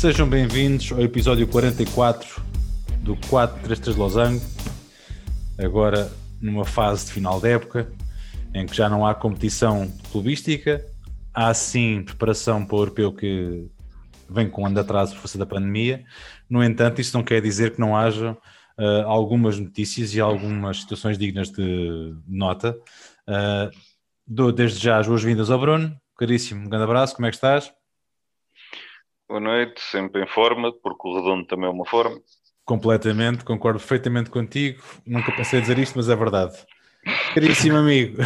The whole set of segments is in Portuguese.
Sejam bem-vindos ao episódio 44 do 433 Losango. Agora numa fase de final de época, em que já não há competição clubística, há sim preparação para o europeu que vem com um ano de atraso por força da pandemia. No entanto, isso não quer dizer que não haja uh, algumas notícias e algumas situações dignas de nota. Uh, dou desde já as boas-vindas ao Bruno. Caríssimo, um grande abraço, como é que estás? Boa noite, sempre em forma, porque o redondo também é uma forma. Completamente, concordo perfeitamente contigo. Nunca pensei dizer isto, mas é verdade. Caríssimo amigo,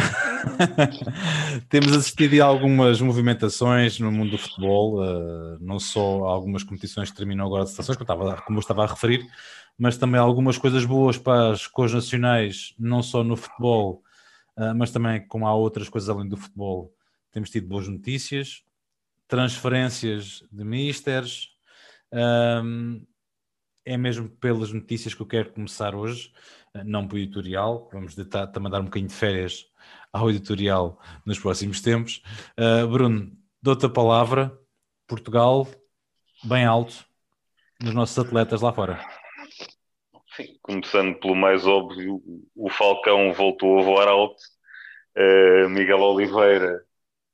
temos assistido a algumas movimentações no mundo do futebol, uh, não só algumas competições que terminam agora de estações, como, estava, eu estava a referir, mas também algumas coisas boas para as cores nacionais, não só no futebol, uh, mas também como há outras coisas além do futebol. Temos tido boas notícias, transferências de misters. Um, é mesmo pelas notícias que eu quero começar hoje, não para o editorial, vamos tentar também dar um bocadinho de férias ao editorial nos próximos tempos. Uh, Bruno, dou-te a palavra, Portugal, bem alto, nos nossos atletas lá fora. Sim, começando pelo mais óbvio, o Falcão voltou a voar alto, uh, Miguel Oliveira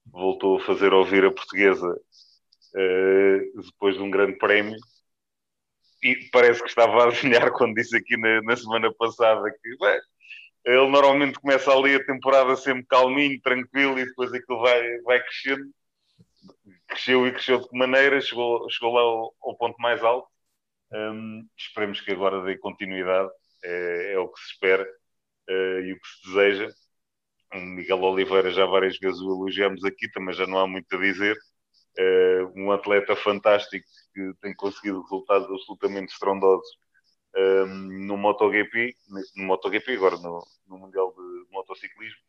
voltou a fazer ouvir a portuguesa uh, depois de um grande prémio. E parece que estava a adivinhar quando disse aqui na, na semana passada que bem, ele normalmente começa ali a temporada sempre calminho, tranquilo e depois aquilo vai, vai crescendo. Cresceu e cresceu de que maneira, chegou, chegou lá ao, ao ponto mais alto. Um, esperemos que agora dê continuidade, é, é o que se espera uh, e o que se deseja. Miguel Oliveira já várias vezes o elogiamos aqui, também já não há muito a dizer. Uh, um atleta fantástico que tem conseguido resultados absolutamente estrondosos um, no MotoGP, no MotoGP agora no, no Mundial de Motociclismo.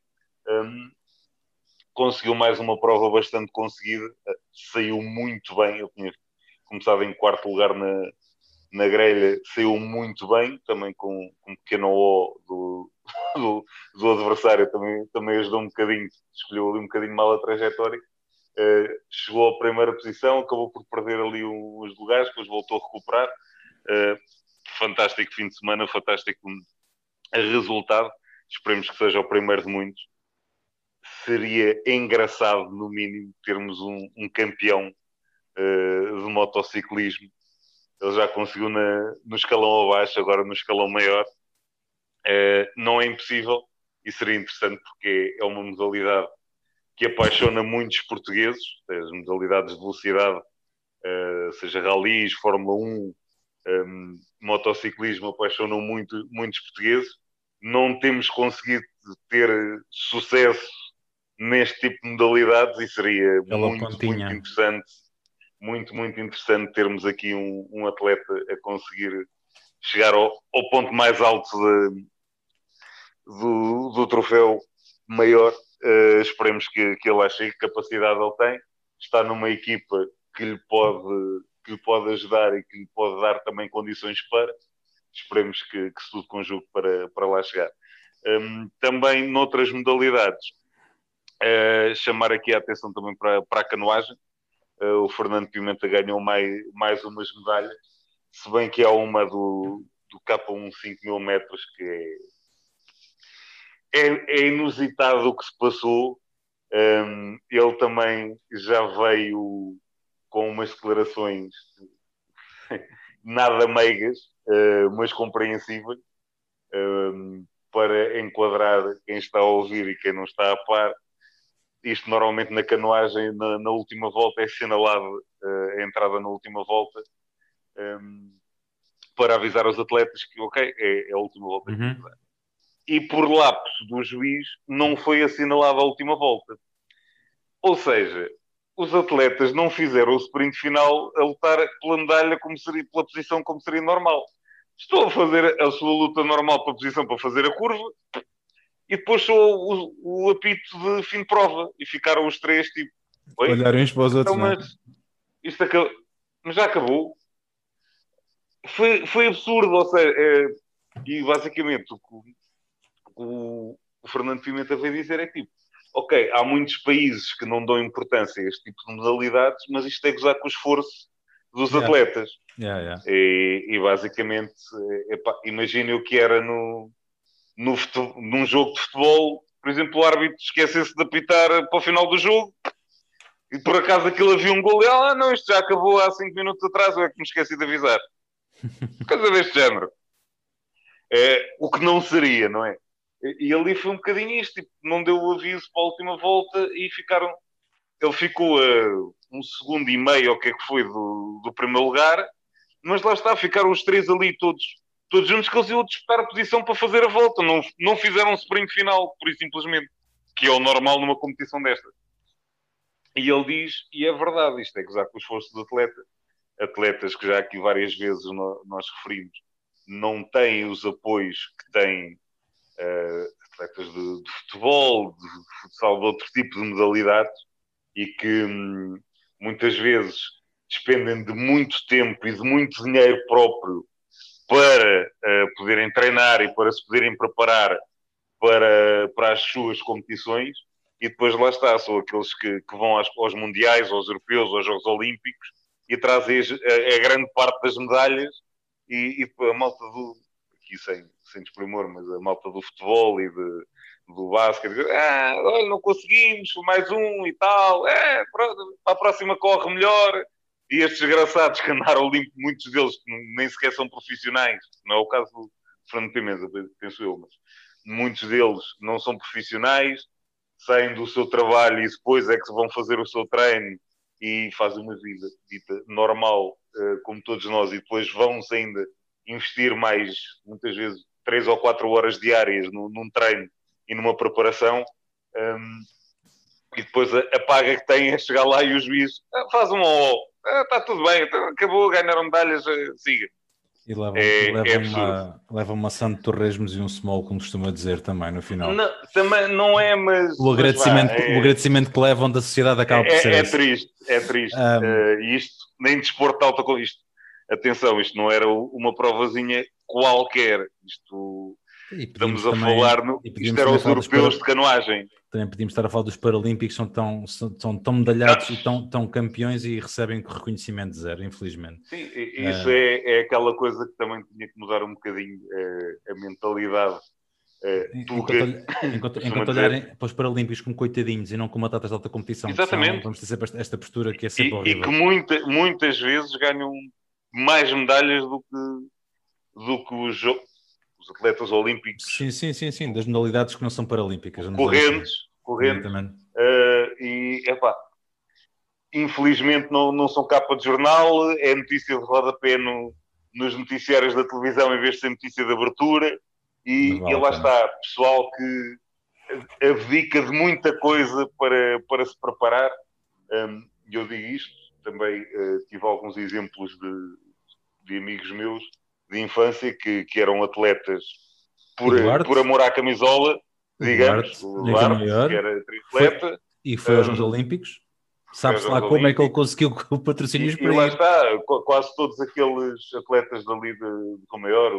Um, conseguiu mais uma prova bastante conseguida, saiu muito bem, eu tinha começado em quarto lugar na, na grelha, saiu muito bem, também com, com um pequeno O do, do, do, adversário também, também ajudou um bocadinho, escolheu ali um bocadinho mal a trajetória. Uh, chegou à primeira posição, acabou por perder ali uns lugares, depois voltou a recuperar. Uh, fantástico fim de semana, fantástico resultado. Esperemos que seja o primeiro de muitos. Seria engraçado, no mínimo, termos um, um campeão uh, de motociclismo. Ele já conseguiu na, no escalão abaixo, agora no escalão maior. Uh, não é impossível e seria interessante porque é uma modalidade que apaixona muitos portugueses, as modalidades de velocidade, uh, seja ralis, Fórmula 1, um, ehm, motociclismo, apaixonam muito, muitos portugueses. Não temos conseguido ter sucesso neste tipo de modalidades e seria muito, muito interessante, muito, muito interessante termos aqui um, um atleta a conseguir chegar ao, ao ponto mais alto de, do, do troféu maior. Uh, esperemos que, que ele ache que capacidade ele tem. Está numa equipa que lhe pode, que lhe pode ajudar e que lhe pode dar também condições para. Esperemos que, que se tudo conjugue para, para lá chegar. Um, também noutras modalidades, uh, chamar aqui a atenção também para, para a canoagem. Uh, o Fernando Pimenta ganhou mais, mais umas medalhas, se bem que há uma do, do K1 5 mil metros que é é, é inusitado o que se passou. Um, ele também já veio com umas declarações nada meigas, uh, mas compreensíveis, um, para enquadrar quem está a ouvir e quem não está a par. Isto normalmente na canoagem, na, na última volta, é assinalado uh, a entrada na última volta, um, para avisar aos atletas que, ok, é, é a última volta uhum. que e por lapso do juiz não foi assinalada a última volta. Ou seja, os atletas não fizeram o sprint final a lutar pela medalha como seria, pela posição como seria normal. Estou a fazer a sua luta normal para a posição para fazer a curva e depois só o, o, apito de fim de prova e ficaram os três tipo olharem uns para os outros. Então, é? mas, isto acabou, mas já acabou. Foi, foi absurdo, ou seja, é, e basicamente o que o, o Fernando Pimenta veio dizer é tipo, ok, há muitos países que não dão importância a este tipo de modalidades, mas isto é gozar com o esforço dos yeah. atletas. Yeah, yeah. E, e, basicamente, imagine o que era no, no futebol, num jogo de futebol, por exemplo, o árbitro esquecesse de apitar para o final do jogo e por acaso aquilo havia um gol e ah, não, isto já acabou há 5 minutos atrás, eu é que me esqueci de avisar. Coisa deste género. É, o que não seria, não é? E ali foi um bocadinho isto, tipo, não deu o aviso para a última volta e ficaram. Ele ficou a um segundo e meio, o que é que foi, do, do primeiro lugar, mas lá está, ficaram os três ali todos, todos juntos que eles iam disputar a posição para fazer a volta. Não, não fizeram um sprint final, por isso simplesmente, que é o normal numa competição desta. E ele diz, e é verdade, isto é gozar com os esforço do atleta. Atletas que já aqui várias vezes nós referimos, não têm os apoios que têm atletas de, de, futebol, de, futsal, de outro tipo de modalidades, e que hum, muitas vezes despendem de muito tempo e de muito dinheiro próprio para uh, poderem treinar e para se poderem preparar para, para as suas competições. E depois lá está, são aqueles que, que vão aos, aos mundiais, aos europeus, aos Jogos Olímpicos e trazem a, a grande parte das medalhas e, e a malta do, aqui sem, sem desprimor, mas a malta do futebol e de, do basquete, ah, olha, não conseguimos, mais um e tal, é, para a próxima corre melhor. E estes desgraçados que andaram limpo, muitos deles nem sequer são profissionais, não é o caso do Fernando Pimenta, penso eu, mas muitos deles não são profissionais, saem do seu trabalho e depois é que vão fazer o seu treino e fazem uma vida dita normal, eh, como todos nós, e depois vão-se ainda investir mais, muitas vezes, três ou quatro horas diárias num, num treino e numa preparação. Um, e depois a, a, paga que tem é chegar lá e o juiz ah, faz um ó, ah, está tudo bem, então acabou, ganharam medalhas, eh, siga. E leva, é, leva, é uma, leva uma Santo Torresmos e um small, como costuma dizer também no final. Não, também não é, mas. O agradecimento, mas vá, é, o agradecimento que levam da sociedade acaba por é, ser. É, é triste, é triste. Um, uh, e isto, nem desporto alta com isto. Atenção, isto não era uma provazinha qualquer. Isto Estamos a também, falar, no, isto era os europeus de canoagem. Também podíamos estar a falar dos Paralímpicos, são tão, são, são tão medalhados e tão, tão campeões e recebem reconhecimento zero, infelizmente. Sim, isso uh, é, é aquela coisa que também tinha que mudar um bocadinho uh, a mentalidade. Uh, enquanto, enquanto, enquanto olharem para os Paralímpicos como coitadinhos e não como atletas de alta competição, Exatamente. São, vamos ter sempre esta postura que é sempre e, horrível. E que muita, muitas vezes ganham mais medalhas do que, do que os, os atletas olímpicos. Sim, sim, sim, sim, das modalidades que não são paralímpicas. Correntes, correntes. Uh, e, epá, infelizmente não, não são capa de jornal, é notícia de rodapé no, nos noticiários da televisão em vez de ser notícia de abertura. E, vale, e lá está, pessoal que abdica de muita coisa para, para se preparar. Um, eu digo isto, também uh, tive alguns exemplos de, de amigos meus de infância que, que eram atletas por, por amor à camisola, digamos, o Duarte, que era triatleta. E foi aos Jogos um, Olímpicos. Sabe-se lá como é que ele conseguiu o patrocínio para E lá está, quase todos aqueles atletas dali de, de maior,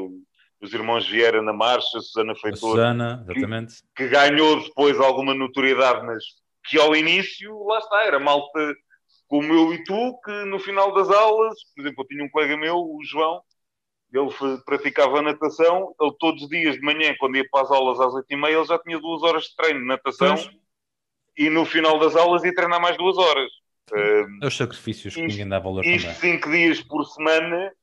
os irmãos Vieira na marcha, a Susana Feitor, Susana, exatamente. Que, que, ganhou depois alguma notoriedade, mas que ao início, lá está, era malta como eu e tu, que no final das aulas, por exemplo, eu tinha um colega meu, o João, ele praticava natação, ele todos os dias de manhã, quando ia para as aulas às 8h30, ele já tinha duas horas de treino de natação e no final das aulas ia treinar mais duas horas. É os sacrifícios que ninguém dá valor isto também. cinco dias por semana,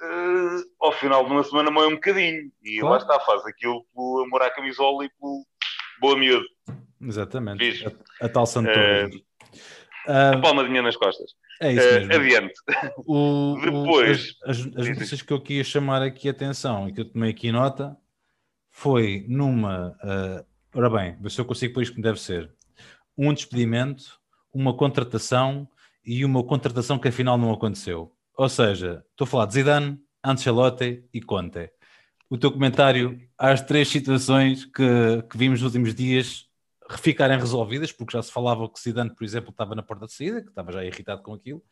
uh, ao final de uma semana moe um bocadinho. E claro. lá está, faz aquilo pelo amor à camisola e pelo boa miúdo. Exatamente. A, a, tal Santo uh, Uh, a palmadinha nas costas. É isso mesmo. Uh, adiante. O, Depois. O, as, as, as notícias que eu queria chamar aqui a atenção e que eu tomei aqui nota foi numa. Uh, ora bem, ver se eu consigo pôr isto como deve ser. Um despedimento, uma contratação e uma contratação que afinal não aconteceu. Ou seja, estou a falar de Zidane, Ancelotti e Conte. O teu comentário às três situações que, que vimos nos últimos dias ficarem resolvidas, porque já se falava que Zidane, por exemplo, estava na porta de saída, que estava já irritado com aquilo.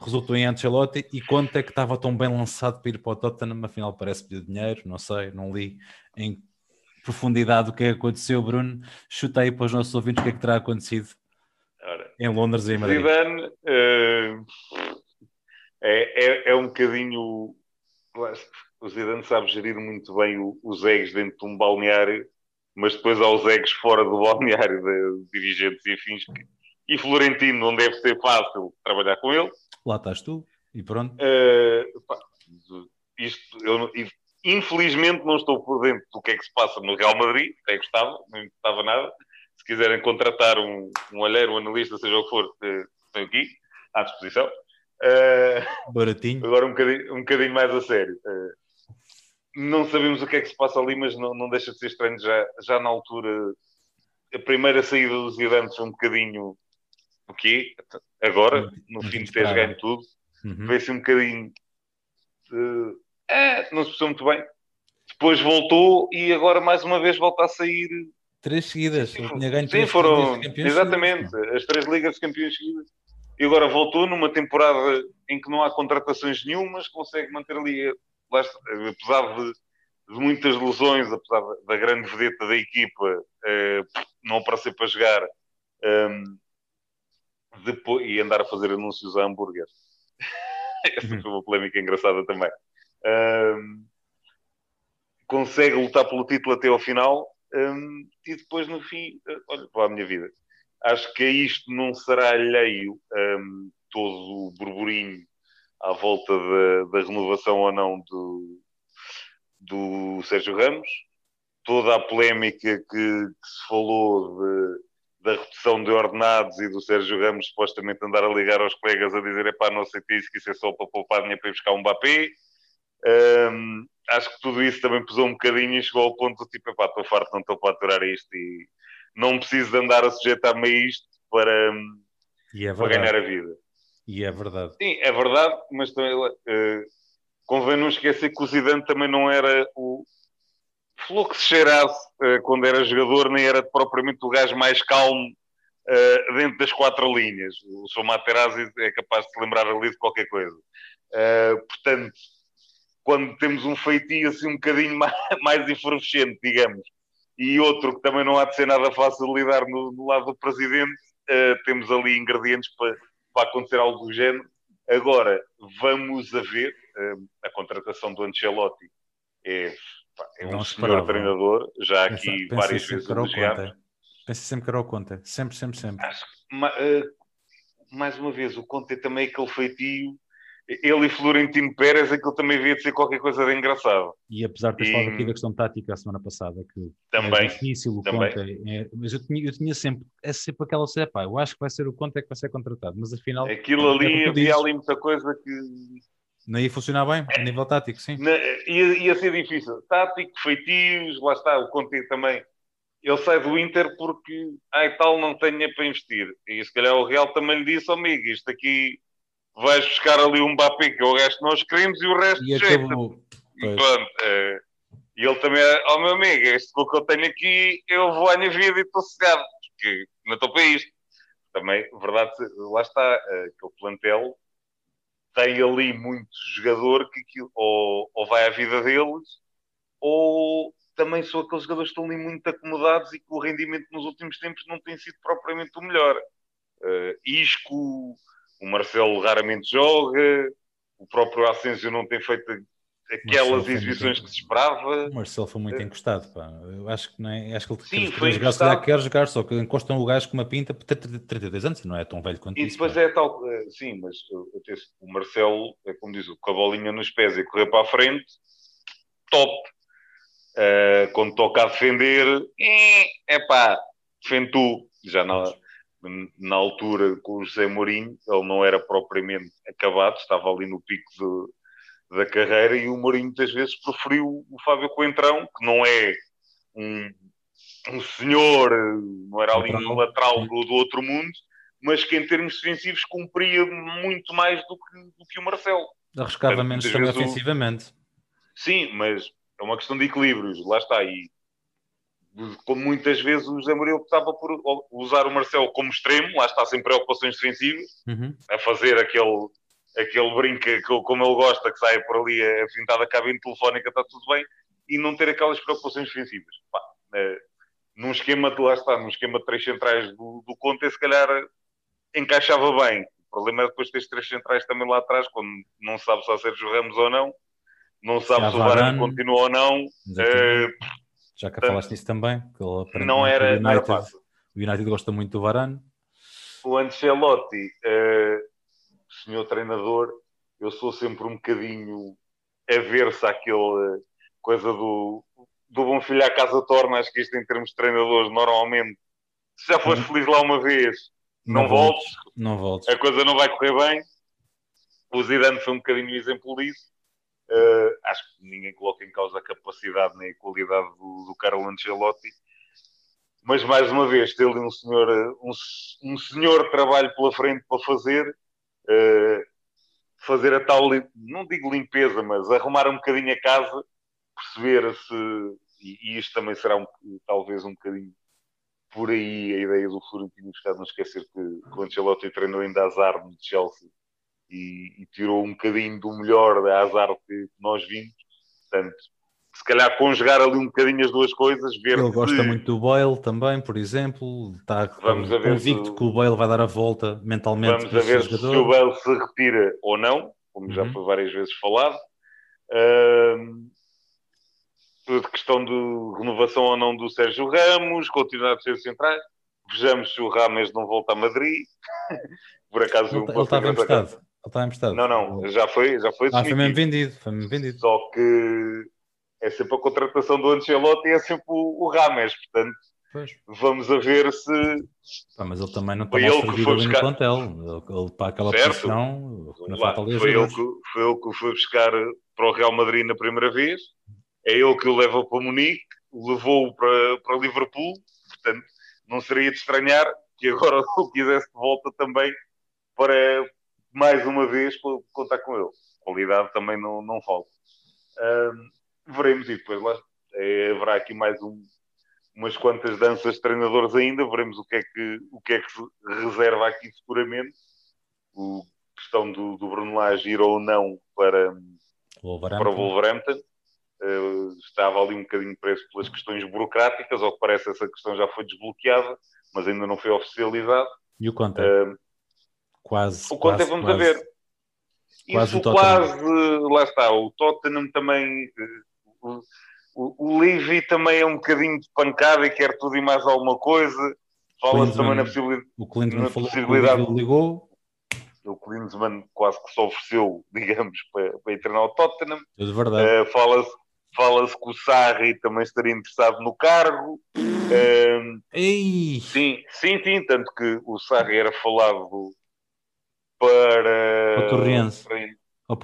Resultou em Ancelotti e Conte que estava tão bem lançado para ir para o Tottenham, afinal parece pedir dinheiro, não sei, não li em profundidade o que é que aconteceu, Bruno. Chuta aí para os nossos ouvintes o que é que terá acontecido Ora, em Londres e em Madrid. Zidane, uh, é, é, é um bocadinho. O Zidane sabe gerir muito bem os egos dentro de um balneário, mas depois há os egos fora do balneário de dirigentes e afins. E Florentino não deve ser fácil trabalhar com ele. Lá estás tu, e pronto. Uh, pá, isto, eu, infelizmente não estou por dentro do que é que se passa no Real Madrid, até gostava, não gostava nada. Se quiserem contratar um, um olheiro, um analista, seja o que for, uh, tenho aqui, à disposição. Uh, Baratinho. Agora um bocadinho, um bocadinho mais a sério. Uh, não sabemos o que é que se passa ali, mas não, não deixa de ser estranho já, já na altura. A primeira saída dos Zidane foi um bocadinho o quê? Agora, no fim de teres ganho tudo, uhum. vê-se um bocadinho. De, é, não se percebeu muito bem. Depois voltou e agora mais uma vez volta a sair. Três seguidas. Sim, sim foram. Exatamente, seguidas. as três ligas de campeões seguidas e agora voltou numa temporada em que não há contratações nenhumas, consegue manter ali, apesar de, de muitas lesões, apesar da grande vedeta da equipa eh, não aparecer para jogar ehm, depois, e andar a fazer anúncios a hambúrguer. Essa foi uma polémica engraçada também. Ehm, consegue lutar pelo título até ao final ehm, e depois no fim, eh, olha, para a minha vida Acho que a isto não será alheio todo o burburinho à volta da, da renovação ou não do, do Sérgio Ramos, toda a polémica que, que se falou de, da redução de ordenados e do Sérgio Ramos supostamente andar a ligar aos colegas a dizer epá, não aceitei isso, que isso é só para poupar dinheiro para ir buscar um Mbappé. Um, acho que tudo isso também pesou um bocadinho e chegou ao ponto de tipo, epá, estou farto, não estou para aturar isto e não preciso de andar a sujeitar-me a isto para, é para ganhar a vida. E é verdade. Sim, é verdade, mas também, uh, convém não esquecer que o Zidane também não era o que se cheirasse uh, quando era jogador, nem era propriamente o gajo mais calmo uh, dentro das quatro linhas. O Sr. Materazzi é capaz de se lembrar ali de qualquer coisa. Portanto, quando temos um feitio assim um bocadinho mais, mais efervescente, digamos, e outro que também não há de ser nada fácil de lidar no, no lado do presidente, temos ali ingredientes para, para acontecer algo do género. Agora, vamos a ver, uh, a contratação do Ancelotti é, é um senhor treinador, já aqui pensa, várias vezes elogiado. Pensa sempre que era o Conte, sempre, sempre, sempre. Acho, uh, mais uma vez, o Conte também é aquele feitio ele e Florentino Pérez, aquilo também devia de ser qualquer coisa de engraçado. E apesar de ter e... falado aqui da questão tática a semana passada, que também, é difícil o também. Conte, é, mas eu tinha, eu tinha sempre, é sempre aquela cena, pá, eu acho que vai ser o Conte é que vai ser contratado, mas afinal... Aquilo ali, é havia ali muita coisa que... Não ia funcionar bem, a nível tático, sim. Na, ia, ia ser difícil. Tático, feitios, lá está, o Conte também. Ele sai do Inter porque, ai tal, não tem dinheiro para investir. E se calhar o Real também lhe disse, amigo, isto aqui vais buscar ali um Mbappé que é o resto nós queremos e o resto e acabou. E pronto, é, e ele também, ó oh, meu amigo, este que eu tenho aqui, eu vou à minha vida e estou cegado, porque não estou para isto. Também, verdade, lá está, aquele plantel tem ali muito jogador que aquilo, ou, ou vai à vida deles, ou também são aqueles jogadores que estão ali muito acomodados e que o rendimento nos últimos tempos não tem sido propriamente o melhor. Uh, Isco, o Marcelo raramente joga, o próprio Asensio não tem feito aquelas exibições que se esperava. O Marcelo foi muito encostado, pá. Eu acho que não é, acho que ele sim, quer jogar, se calhar quer jogar, só que encostam o gajo com uma pinta por 32 anos, não é tão velho quanto e isso. E depois pá. é tal, eh, sim, mas o Marcelo, é como diz, com a bolinha nos pés e correr para a frente, top. Uh, quando toca a defender, é pá, defende tu. Já não, na altura com o José Mourinho, ele não era propriamente acabado, estava ali no pico de, da carreira e o Mourinho muitas vezes preferiu o Fábio Coentrão, que não é um, um senhor, não era ali um lateral do, do, outro mundo, mas que em termos defensivos cumpria muito mais do que, do que o Marcelo. Arriscava menos também ofensivamente. O... Sim, mas é uma questão de equilíbrios, lá está. E como muitas vezes o José Mourinho optava por usar o Marcelo como extremo, lá está sem preocupações defensivas, uhum. a fazer aquele, aquele brinco que, como ele gosta, que sai por ali a pintada cabine telefónica, está tudo bem, e não ter aquelas preocupações defensivas. Pá, é, num esquema de, lá está, num esquema de três centrais do, do Conte, se calhar encaixava bem. O problema é depois ter três centrais também lá atrás, quando não sabe se há Sérgio Ramos ou não, não sabe se, o Varane continua ou não. Já que falaste nisso também, que ele não era, o United, era o United gosta muito do Varane. O Ancelotti, uh, senhor treinador, eu sou sempre um bocadinho a ver-se aquele coisa do, do bom filho à casa torna, acho que isto em termos de treinadores, normalmente, se já foste feliz lá uma vez, não, não voltes, voltes, não voltes, a coisa não vai correr bem. O Zidane foi um bocadinho exemplo disso. Uh, acho que ninguém coloca em causa a capacidade nem a qualidade do, do Carlo Ancelotti, mas mais uma vez, ter ali um senhor, um, um senhor trabalho pela frente para fazer, uh, fazer a tal, não digo limpeza, mas arrumar um bocadinho a casa, perceber se, e, e isto também será um, talvez um bocadinho por aí a ideia do Florentino buscar, não esquecer que, que o Ancelotti treinou ainda Azar no Chelsea e, e, tirou um bocadinho do melhor da Azar que nós vimos, portanto se calhar conjugar ali um bocadinho as duas coisas, ver Ele gosta muito do Bale também, por exemplo, está Vamos convicto se... que o Bale vai dar a volta mentalmente Vamos a ver se o Bale se retira ou não, como uhum. já foi várias vezes falado. Uh, de questão de renovação ou não do Sérgio Ramos, continuar a ser centrais. Vejamos se o Rames não volta a Madrid. Por acaso ele, ele estava emprestado. Estava emprestado. Não, não, já foi, já foi. Ah, foi mesmo vendido, foi mesmo vendido. Só que é sempre a contratação do Ancelotti e é sempre o, o Rames, portanto. Pois. Vamos a ver se. Ah, mas ele também não está mais servido ali buscar... no plantel. Ele, ele, para aquela certo. posição, não falta ali foi, ele que, foi ele que foi buscar para o Real Madrid na primeira vez é ele que o leva para Munique, levou-o para, para Liverpool, portanto, não seria de estranhar que agora o quisesse de volta também para, mais uma vez, contar com ele. Qualidade também não, não falta. Um, veremos e depois lá é, haverá aqui mais um, umas quantas danças de treinadores ainda, veremos o que é que, o que, é que se reserva aqui seguramente. O questão do, do Bruno Lage ir ou não para, para o Wolverhampton. Uh, estava ali um bocadinho preso pelas questões burocráticas, ao que parece essa questão já foi desbloqueada, mas ainda não foi oficializado. E o Conte? Uh, quase. O Conte vamos quase, a ver. Quase Isso quase, lá está, o Tottenham também, uh, o, o Levy também é um bocadinho de pancada e quer tudo e mais alguma coisa. Fala-se também na possibilidade. O Klinsmann falou possibilidade, que ligou. O Klinsmann quase que se ofereceu, digamos, para, para ir treinar o Tottenham. É de verdade. Uh, Fala-se Fala-se que o Sarri também estaria interessado no cargo. Um, Ei. Sim, sim, sim, tanto que o Sarri era falado para. O Torriense. Para... Ou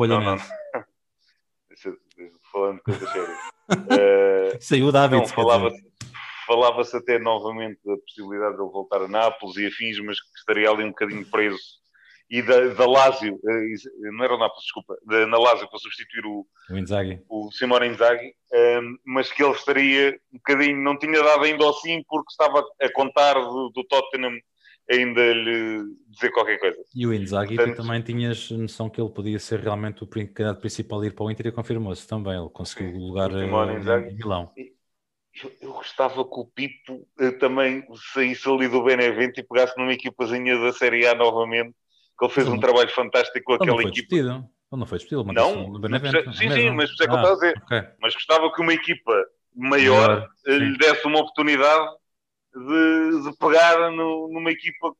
deixa, falando de coisas sérias. uh, Saiu da Não, falava-se falava até novamente da possibilidade de ele voltar a Nápoles e afins, mas que estaria ali um bocadinho preso e da, da Lazio, eh, não era o Nápoles, desculpa, da, na Lazio para substituir o, o Inzaghi, o Simone Inzaghi, ehm, mas que ele estaria um bocadinho, não tinha dado ainda ao sim porque estava a contar do, do Tottenham ainda lhe dizer qualquer coisa. E o Inzaghi, Portanto, tu também tinhas noção que ele podia ser realmente o candidato principal a ir para o Inter e confirmou-se também, ele conseguiu o lugar eh, em, em Milão. Eu, eu, gostava que o Pipo eh, também saísse ali do Benevento e pegasse numa equipazinha da Série A novamente que ele fez um trabalho fantástico com aquela equipa. Despedido. Ele não foi despedido, não, no Benevento. Sim, sim, mas é que ah, eu a dizer. Okay. Mas gostava que uma equipa maior lhe desse uma oportunidade de, de pegar no, numa equipa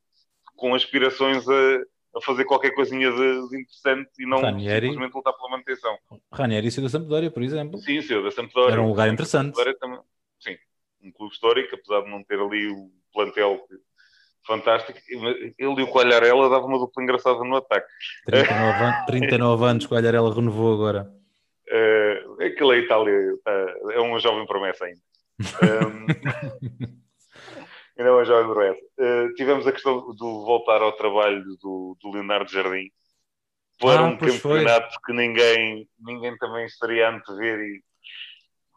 com aspirações a, a fazer qualquer coisinha de, de interessante e não Ranieri, simplesmente lutar pela manutenção. Ranieri saiu da Sampdoria, por exemplo. Sim, saiu da Sampdoria. Era um lugar interessante. Também, sim, um clube histórico, apesar de não ter ali o plantel que fantástico. Ele e o Coalharela davam uma dupla engraçada no ataque. 39, an 39 anos, Coalharela renovou agora. Uh, aquele a Itália uh, é uma jovem promessa ainda. Um, ainda é uma jovem promessa. Uh, tivemos a questão do voltar ao trabalho do, do Leonardo Jardim para ah, um campeonato foi. que ninguém, ninguém também estaria a antever e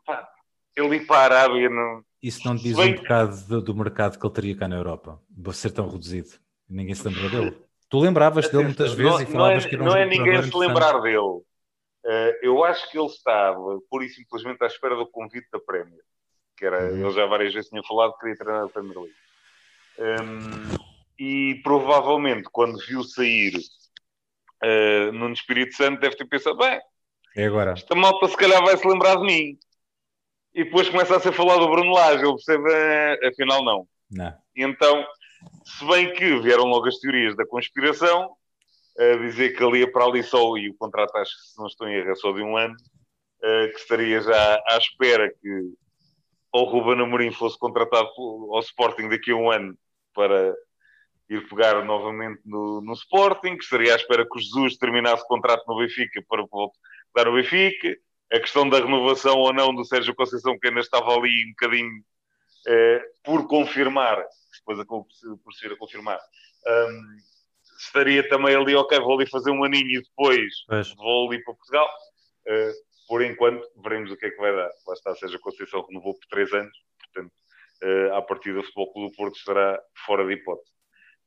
pá, ele ir para a Arábia não, isso não diz Bem... um bocado do, do, mercado que ele teria cá na Europa? Ser tão reduzido. Ninguém se lembra dele. Tu lembravas dele muitas vezes não, e falavas é, que era um Não é ninguém se lembrar dele. Uh, eu acho que ele estava, pura e simplesmente, à espera do convite da Premier. Que era, uhum. ele já várias vezes tinha falado que queria treinar a Premier League. Um, e provavelmente quando viu sair uh, no Espírito Santo deve ter pensado, bem, é agora. esta malta se calhar vai se lembrar de mim. E depois começa a ser falado do Bruno Lage, ele percebe, ah, afinal não. Não. Então, se bem que vieram logo as teorias da conspiração, a dizer que ali é para ali só, e o contrato acho que se não estou em erro é só de um ano, uh, que estaria já à espera que o Ruben Amorim fosse contratado ao Sporting daqui a um ano para ir pegar novamente no, no Sporting, que estaria à espera que o Jesus terminasse o contrato no Benfica para dar o Benfica, a questão da renovação ou não do Sérgio Conceição, que ainda estava ali um bocadinho eh, por confirmar, depois acabou por ser a confirmar, um, estaria também ali, ok, vou ali fazer um aninho e depois pois. vou ali para Portugal. Uh, por enquanto, veremos o que é que vai dar. Lá está, seja Conceição renovou por três anos, portanto, uh, à partida, o Futebol Clube do Porto estará fora de hipótese.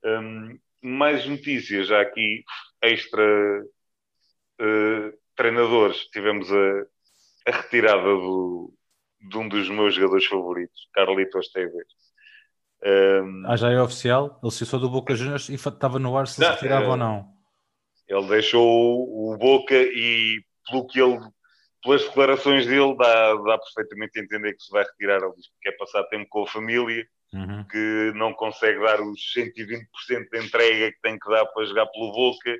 Um, mais notícias já aqui, extra uh, treinadores. Tivemos a, a retirada do, de um dos meus jogadores favoritos, Carlitos Tevez. Um, ah, já é oficial? Ele se do Boca Juniors e estava no ar se não, se retirava ou não. Ele deixou o Boca e pelo que ele, pelas declarações dele, dá, dá perfeitamente a entender que se vai retirar. Ele diz que quer passar tempo com a família, uhum. que não consegue dar os 120% de entrega que tem que dar para jogar pelo Boca.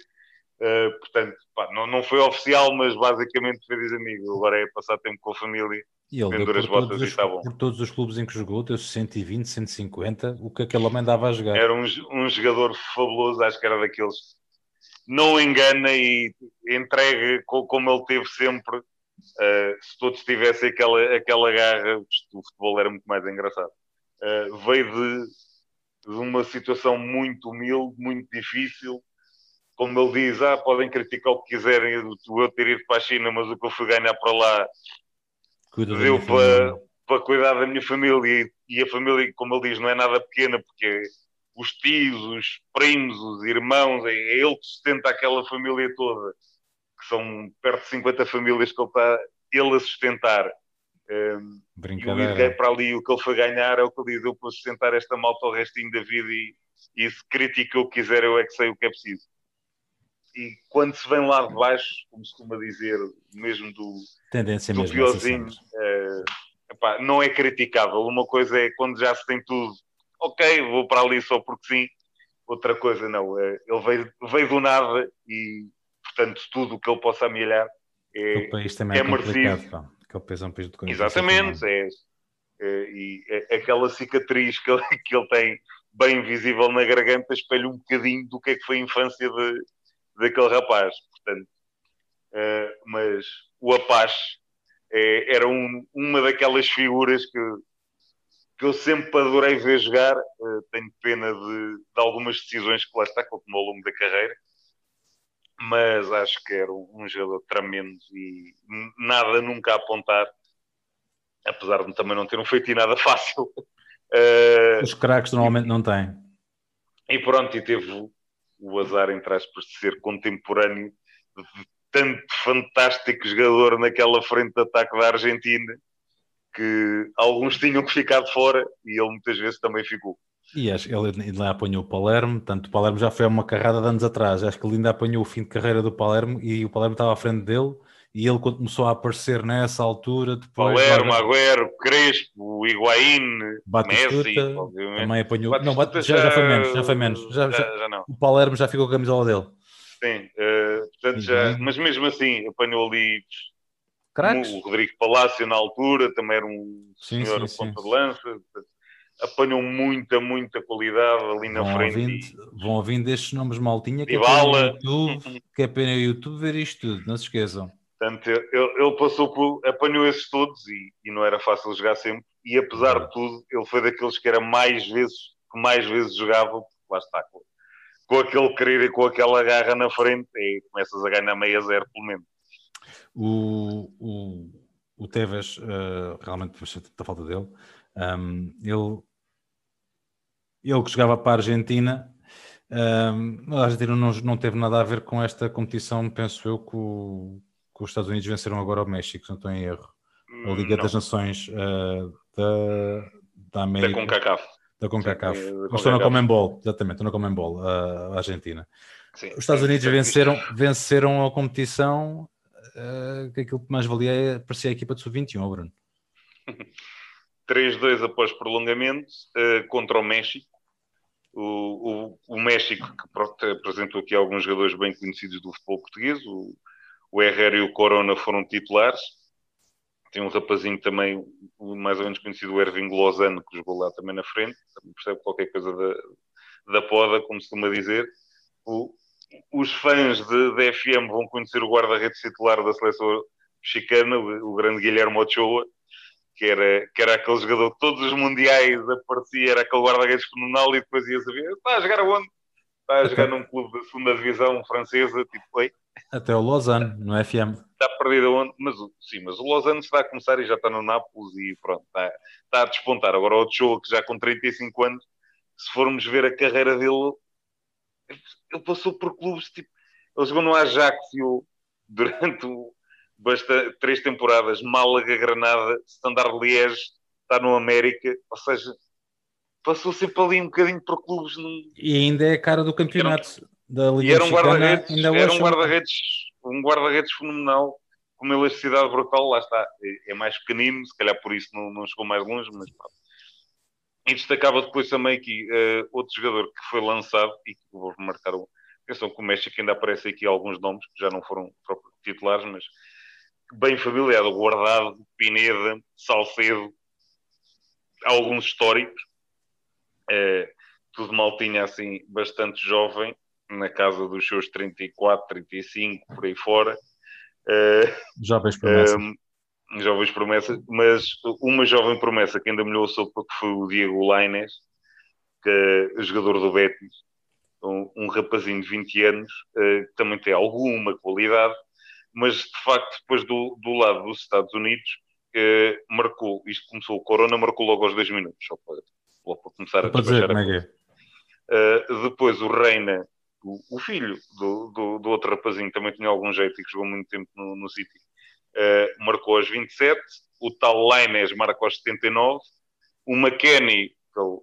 Uh, portanto, pá, não, não foi oficial, mas basicamente fez amigo. Agora é passar tempo com a família e ele deu por, todos os, por todos os clubes em que jogou, deu 120, 150, o que aquele homem dava a jogar. Era um, um jogador fabuloso, acho que era daqueles. Não engana e entrega como ele teve sempre. Uh, se todos tivessem aquela, aquela garra, o futebol era muito mais engraçado. Uh, veio de, de uma situação muito humilde, muito difícil. Como ele diz, ah, podem criticar o que quiserem, eu ter ido para a China, mas o que eu fui ganhar para lá Cuida deu para, para cuidar da minha família e a família, como ele diz, não é nada pequena porque os tios, os primos, os irmãos, é, é ele que sustenta aquela família toda, que são perto de 50 famílias que ele está ele a sustentar. Um, Brincadeira. E o para ali, o que ele foi ganhar é o que ele diz, eu para sustentar esta malta o restinho da vida e, e se o que quiser, eu é que sei o que é preciso. E quando se vem lá de baixo, como se costuma dizer, mesmo do, Tendência do mesmo piorzinho, é, epá, não é criticável. Uma coisa é quando já se tem tudo, ok, vou para ali só porque sim. Outra coisa não, é, ele veio, veio do nada e, portanto, tudo o que ele possa amelhar é, o país também é, é merecido. Pá. Aquele país é um país de Exatamente, é, é, e é, aquela cicatriz que ele, que ele tem bem visível na garganta espelha um bocadinho do que é que foi a infância de, daquele rapaz. Portanto, uh, mas o Apache é, era um, uma daquelas figuras que, que eu sempre adorei ver jogar. Uh, tenho pena de, de, algumas decisões que lá está, que ele tomou ao longo da carreira, mas acho que era um, jogador tremendo e nada nunca a apontar, apesar de também não ter um feito nada fácil. Uh, Os craques normalmente não têm. E pronto, e teve o azar, entre aspas, de ser contemporâneo de tanto fantástico jogador naquela frente de ataque da Argentina que alguns tinham que ficar de fora e ele muitas vezes também ficou. E acho que ele ainda apanhou o Palermo, tanto o Palermo já foi uma carrada de anos atrás. Acho que ele ainda apanhou o fim de carreira do Palermo e o Palermo estava à frente dele e ele quando começou a aparecer nessa altura depois... Palermo, Agüero, Crespo, Higuaín, Messi, também apanhou... Batistuta não, já, já, foi menos, já foi menos. Já, já, já não. O Palermo já ficou com a camisola dele. Sim, uh, portanto já, mas mesmo assim apanhou ali Cracks? o Rodrigo Palácio na altura, também era um sim, senhor sim, ponta sim. de lança, apanham muita, muita qualidade ali na vão frente. Ouvindo, e... Vão ouvindo estes nomes maltinha que é pena YouTube, que é pena o YouTube ver isto tudo, não se esqueçam. Portanto, ele, ele passou por, apanhou esses todos e, e, não era fácil jogar sempre. E apesar de tudo, ele foi daqueles que era mais vezes, que mais vezes jogava, porque lá está, com, com aquele querer e com aquela garra na frente, e começas a ganhar meia zero, pelo menos. O, o, o Tevez, uh, realmente, a falta dele, um, ele, ele que jogava para a Argentina, um, a Argentina não, não teve nada a ver com esta competição, penso eu, que o que os Estados Unidos venceram agora o México, se não estou em erro. A Liga não. das Nações uh, da, da América. Da CONCACAF. Da CONCACAF. Estou na Comembol, exatamente, estou na Comembol, a Argentina. Sim. Os Estados Unidos venceram, venceram a competição, uh, que aquilo que mais valia é parecia a equipa de sub-21, Bruno. 3-2 após prolongamento uh, contra o México. O, o, o, México, que apresentou aqui alguns jogadores bem conhecidos do futebol português, o, o Herrera e o Corona foram titulares. Tem um rapazinho também, mais ou menos conhecido, o Erving Lozano, que jogou lá também na frente. Também percebe qualquer coisa da, da poda, como se costuma dizer. O, os fãs de FM vão conhecer o guarda-redes titular da seleção mexicana, o, o grande Guilherme Ochoa, que era, que era aquele jogador que todos os mundiais aparecia, era aquele guarda-redes fenomenal e depois ia saber, está a jogar aonde? Está a jogar num clube da segunda divisão francesa, tipo, foi. Até o Lausanne, no FM. Está perdido aonde? Mas, sim, mas o Lausanne está a começar e já está no Nápoles e pronto, está, está a despontar. Agora o Ochoa, que já com 35 anos, se formos ver a carreira dele, ele passou por clubes, tipo, ele jogou no Ajax durante o, basta, três temporadas, Málaga, Granada, Standard Liège, está no América, ou seja, passou sempre ali um bocadinho por clubes. Num... E ainda é a cara do campeonato da Liga e era um guarda-redes, era um guarda-redes, um guarda-redes fenomenal, com uma elasticidade brutal, lá está, é, é, mais pequenino, se calhar por isso não, não chegou mais longe, mas pronto. E destacava depois também aqui uh, outro jogador que foi lançado e que vou marcar um. Atenção que o México ainda aparece aqui alguns nomes que já não foram titulares, mas bem familiar, Guardado, Pineda, Salcedo, alguns históricos. Uh, tudo maltinha assim, bastante jovem, na casa dos seus 34, 35, por aí fora. Uh, jovens promessas. Um, jovens promessas, mas uma jovem promessa que ainda melhorou a sopa que foi o Diego Laines, que é jogador do Betis, um, um rapazinho de 20 anos, uh, que também tem alguma qualidade, mas de facto depois do, do lado dos Estados Unidos uh, marcou, isto começou, o Corona marcou logo aos 10 minutos, só para, para começar a dizer, a é uh, Depois o Reina, o, o filho do, do, do, outro rapazinho, também tinha algum jeito e que jogou muito tempo no, no City, uh, marcou aos 27, o tal Lainez marcou aos 79, o McKenny, aquele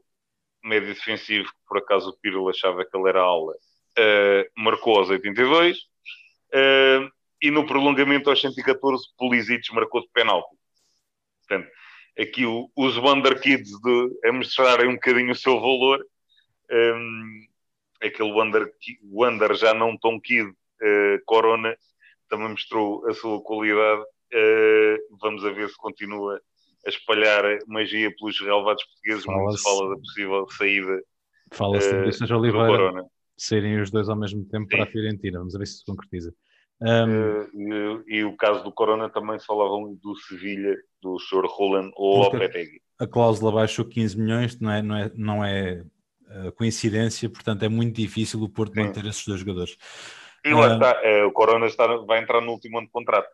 médio defensivo, que por acaso o Pirlo achava que ele era aula, uh, marcou aos 82, uh, e no prolongamento aos 114, Pulisic marcou de penalti. Portanto, aqui o, os Wonder Kids de, a mostrarem um bocadinho o seu valor, um, aquele Wonder, Wonder já não tão kid, uh, Corona, também mostrou a sua qualidade. Uh, vamos a ver se continua a espalhar magia pelos relevados portugueses. Muito se fala da possível saída. Fala-se uh, de Sérgio Oliveira serem os dois ao mesmo tempo Sim. para a Fiorentina. Vamos ver se se concretiza. Um... E, e, o caso do Corona também falavam do Sevilha, do Sr. Roland ou Lopetegui. A cláusula baixou 15 milhões, não é, não é, não é uh, coincidência, portanto é muito difícil o Porto Sim. manter esses dois jogadores. E lá está, é, o Corona está, vai entrar no último ano de contrato.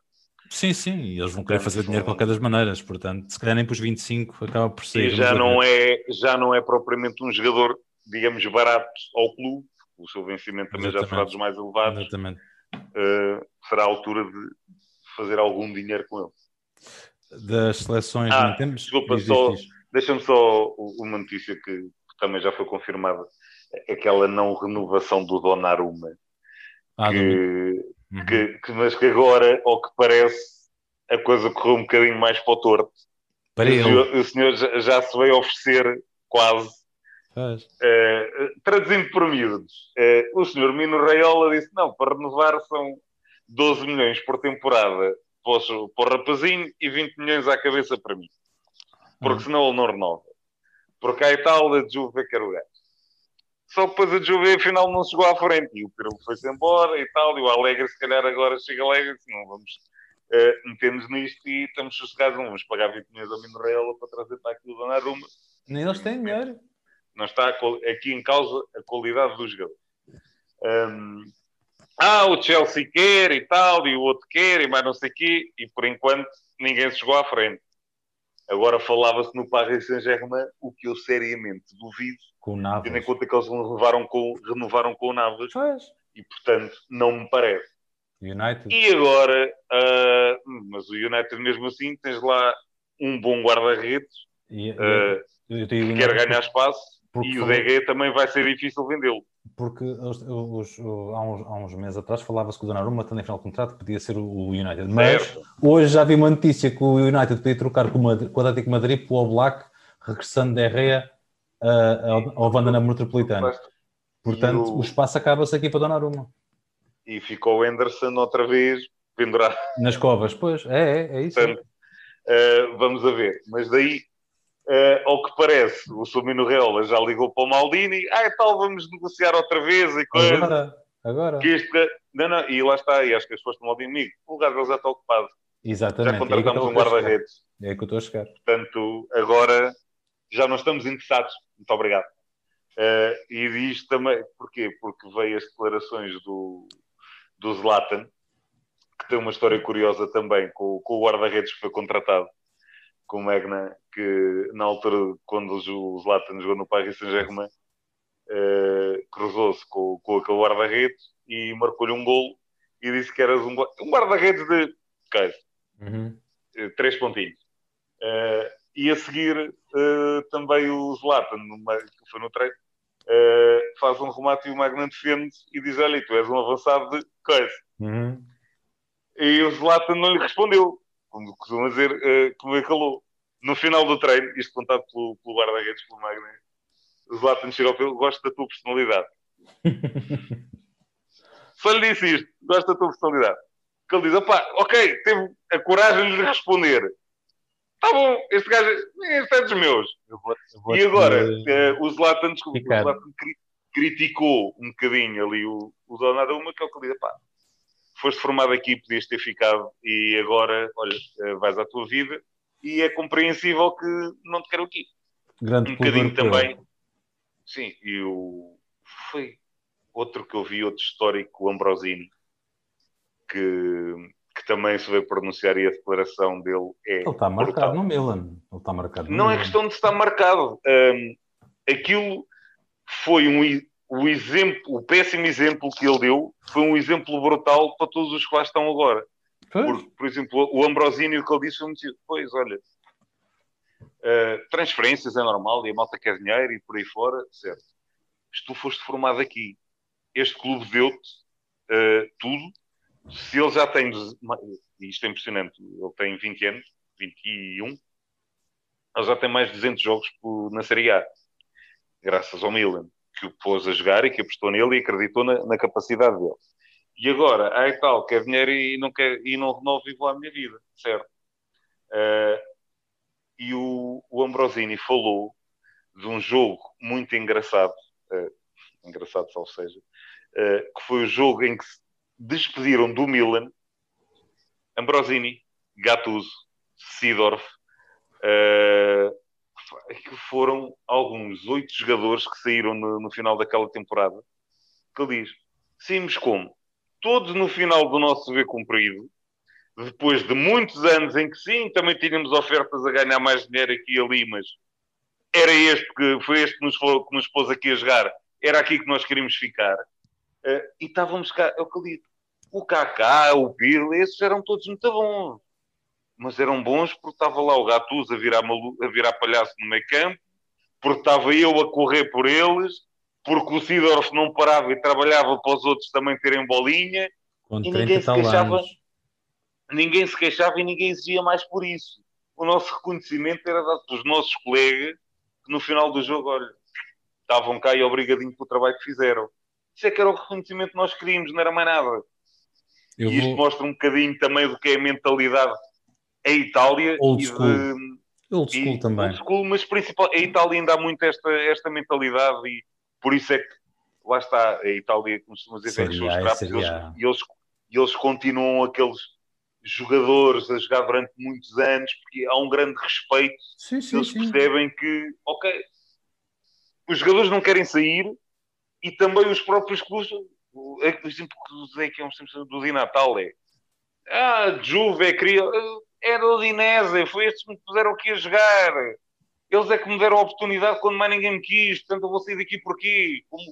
Sim, sim, e eles vão querer fazer dinheiro de qualquer das maneiras, portanto, se calhar nem para os 25 acaba por ser. E já não, é, já não é propriamente um jogador, digamos, barato ao clube, o seu vencimento também Exatamente. já será dos mais elevados. Exatamente. Uh, será a altura de fazer algum dinheiro com ele. Das seleções ah, não temos? Desculpa, só, deixa-me só uma notícia que, que também já foi confirmada, aquela não renovação do Donnarumma ah, que, uhum. que, que, mas que agora, ao que parece, a coisa correu um bocadinho mais para o torto. Para o, senhor, o senhor já, já, se veio oferecer quase. Uh, traduzindo por miúdos, uh, o senhor Mino Raiola disse: não, para renovar são 12 milhões por temporada para o rapazinho e 20 milhões à cabeça para mim, porque uhum. senão ele não renova. Porque há e tal, a Juve quer o gajo. Só depois a Juve afinal não chegou à frente e o Pirlo foi-se embora e tal. E o Alegre, se calhar, agora chega Alegre. Não vamos uh, meter-nos nisto e estamos sossegados. Não vamos pagar 20 milhões ao Minorela para trazer para aqui o Donnarumma. Nem eles têm dinheiro. Não está aqui em causa a qualidade do jogador. Um, ah, o Chelsea quer e tal, e o outro quer, e mais não sei o quê, e por enquanto ninguém se chegou à frente. Agora falava-se no Paris Saint-Germain, o que eu seriamente duvido, com Navas. tendo em conta que eles renovaram com, renovaram com o Navas. Pois. E portanto, não me parece. United. E agora, uh, mas o United mesmo assim, tens lá um bom guarda-redes. Uh, quer ganhar espaço porque e o DG também vai ser difícil vendê-lo. Porque os, os, há, uns, há, uns, meses atrás falava-se que o Donnarumma, tendo em final de contrato, podia ser o United. Mas certo. hoje já vi uma notícia que o United podia trocar com, o, com o Atlético Madrid para o Black, regressando de Herrera ao Vandana Metropolitano. Portanto, o... o... espaço acaba-se aqui para Donnarumma. E ficou o Anderson outra vez pendurado. Nas covas, pois, é, é, é isso. Portanto, uh, vamos a ver. Mas daí Uh, ao que parece, o Sumino Reola já ligou para o Maldini, ah, e tal, vamos negociar outra vez e coisa. Agora, agora. Que este... não, não, e lá está, e acho que as pessoas do Maldini, amigo, o lugar deles já está ocupado. Exatamente. Já contratamos é um guarda-redes. É que eu estou a chegar. Portanto, agora já não estamos interessados. Muito obrigado. Uh, e diz também, porquê? Porque veio as declarações do, do Zlatan, que tem uma história curiosa também com, com o guarda-redes que foi contratado com o Magna, que na altura, quando o Zlatan jogou no Paris Saint-Germain, uh, cruzou-se com, com aquele guarda-redes e marcou-lhe um golo e disse que eras um, um guarda-redes de okay, uhum. Eh, três pontinhos. Uh, e a seguir, uh, também o Zlatan, que foi no treino, faz um remate e o Magna defende e diz: Olha, tu és um avançado de coisa. Uhum. E o Zlatan não lhe respondeu como costuma dizer, uh, que me calou. No final do treino, isto contado pelo, pelo guarda-redes, pelo Magno, o Zlatan chega ao pelo, gosto da tua personalidade. Só lhe disse isto, gosto da tua personalidade. Que ele diz, opá, ok, teve a coragem de lhe responder. Tá bom, este gajo, este é dos meus. Eu vou, eu vou e agora, uh, o Zlatan, desculpa, o Zlatan cri criticou um bocadinho ali o, o Donnarumma, que é o que ele diz, pá, foste formado aqui, podias ter ficado e agora, olha, eh, vais à tua vida e é compreensível que não te quero aqui. Grande um bocadinho também. Sim, e o foi outro que eu vi, outro histórico, o Ambrosini, que, que também se veio pronunciar e a declaração dele é. Ele está marcado brutal. no Milan. Ele está marcado Não é questão de estar marcado. Um, aquilo foi um, o exemplo, o péssimo exemplo que ele deu foi um exemplo brutal para todos os que lá estão agora. Por, por exemplo, o Ambrosini, o que ele disse foi muito pois, olha, uh, transferências é normal e a malta quer dinheiro e por aí fora, certo. Se tu foste formado aqui, este clube deu-te uh, tudo, se ele já tem, isto é impressionante, ele tem 20 anos, 21, ele já tem mais de 200 jogos na Série A, graças ao Milan que o pôs a jogar e que apostou nele e acreditou na, na capacidade dele. E agora, ai tal, quer dinheiro e não, quer, e não renovo vivo a minha vida, certo? Uh, e o, o Ambrosini falou de um jogo muito engraçado, uh, engraçado só seja, uh, que foi o jogo em que se despediram do Milan Ambrosini, Gattuso, Sidorf, uh, que foram alguns oito jogadores que saíram no, no, final daquela temporada. Que ele diz: saímos como? Todos no final do nosso dever cumprido, depois de muitos anos em que sim, também tínhamos ofertas a ganhar mais dinheiro aqui e ali, mas era este que foi este que nos, foi, que nos pôs aqui a jogar, era aqui que nós queríamos ficar. Uh, e estávamos cá, é o que eu digo. O Kaká, o Pirlo, esses eram todos muito bons mas eram bons porque estava lá o Gattuso a virar, malu... a virar palhaço no meio campo, porque estava eu a correr por eles, porque o Sidorf não parava e trabalhava para os outros também terem bolinha, Com e ninguém se queixava. Anos. Ninguém se queixava e ninguém exigia mais por isso. O nosso reconhecimento era dado pelos nossos colegas que no final do jogo, olha, estavam cá e obrigadinho pelo trabalho que fizeram. Isso é que era o reconhecimento que nós queríamos, não era mais nada. Eu e isto vou... mostra um bocadinho também do que é a mentalidade a Itália old school. De, old school e, também. Old school, mas principal, a Itália ainda há muito esta, esta mentalidade e por isso é que lá está, a Itália costuma dizer que os trapos e eles, e, eles, e eles continuam aqueles jogadores a jogar durante muitos anos porque há um grande respeito sim, sim, eles sim. percebem que ok os jogadores não querem sair e também os próprios clubes o exemplo que usei que é um do Di Natal é ah, Juve queria era o Dinese, foi estes que me puseram aqui a jogar. Eles é que me deram a oportunidade quando mais ninguém me quis, portanto eu vou sair daqui por aqui. Como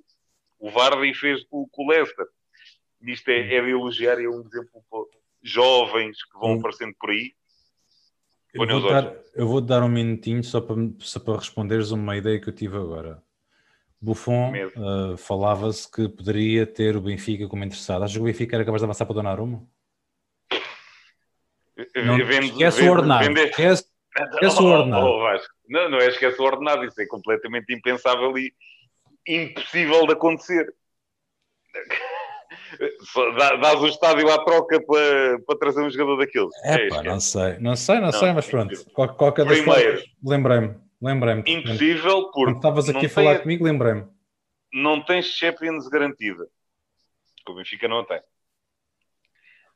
o Vardy fez com, com o Leicester. Isto é, é de elogiar, é um exemplo para jovens que vão aparecendo por aí. Eu vou, dar, eu vou dar um minutinho só para, só para responderes uma ideia que eu tive agora. Buffon uh, falava-se que poderia ter o Benfica como interessado. Achas que o Benfica era capaz de avançar para o Donnarumma? Não, vende, esquece vende, o ordenado. Vende... Esquece, esquece oh, o ordenado. Oh, oh, não, não é esquece o ordenado. Isso é completamente impensável e impossível de acontecer. Dás o estádio à troca para, para trazer um jogador daqueles. É, pá, não sei, não sei, não, não sei, mas pronto. Qual, qualquer das Primeiro, lembrei-me, lembrei-me. Impossível, porque. Estavas aqui a falar tem, comigo, lembrei-me. Não tens Champions garantida. O Benfica não tem.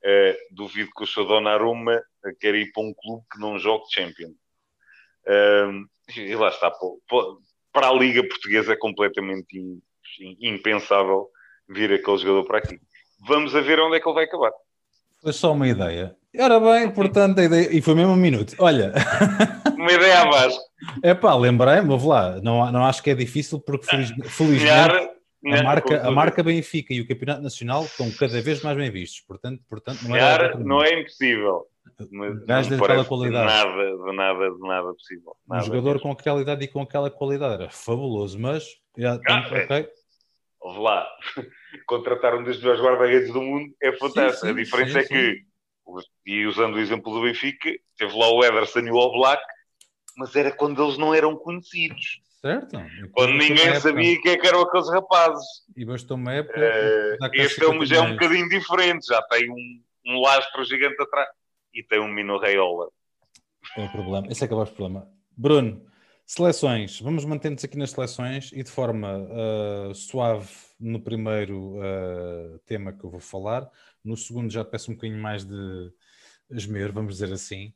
Uh, duvido que o seu Donnarumma queira ir para um clube que não jogue Champions. Uh, e lá está, para a Liga Portuguesa é completamente impensável vir aquele jogador para aqui. Vamos a ver onde é que ele vai acabar. Foi só uma ideia. Ora bem, portanto, a ideia... e foi mesmo um minuto. Olha. Uma ideia abaixo. É pá, lembrei-me, vou lá. Não, não acho que é difícil, porque feliz, felizmente a, marca, a marca Benfica e o Campeonato Nacional estão cada vez mais bem vistos. Portanto, portanto não, é, não é impossível. Mas não daquela qualidade. Nada, de nada, de nada possível. Nada um jogador mesmo. com aquela idade e com aquela qualidade era fabuloso, mas já ah, é. Vamos lá. Contratar um dos melhores guarda-redes do mundo é fantástico. Sim, sim, a diferença sim, é que, e usando o exemplo do Benfica, teve lá o Ederson e o Oblak, mas era quando eles não eram conhecidos. Certo. Quando ninguém sabia quem é que eram aqueles rapazes. E bastou uma época. Uh, este é um, já é um bocadinho diferente, já tem um, um lastro gigante atrás e tem um Mino Raiola. É o problema. Esse é que é o problema. Bruno, Seleções, vamos mantendo-nos aqui nas seleções e de forma uh, suave no primeiro uh, tema que eu vou falar. No segundo já peço um bocadinho mais de esmero, vamos dizer assim.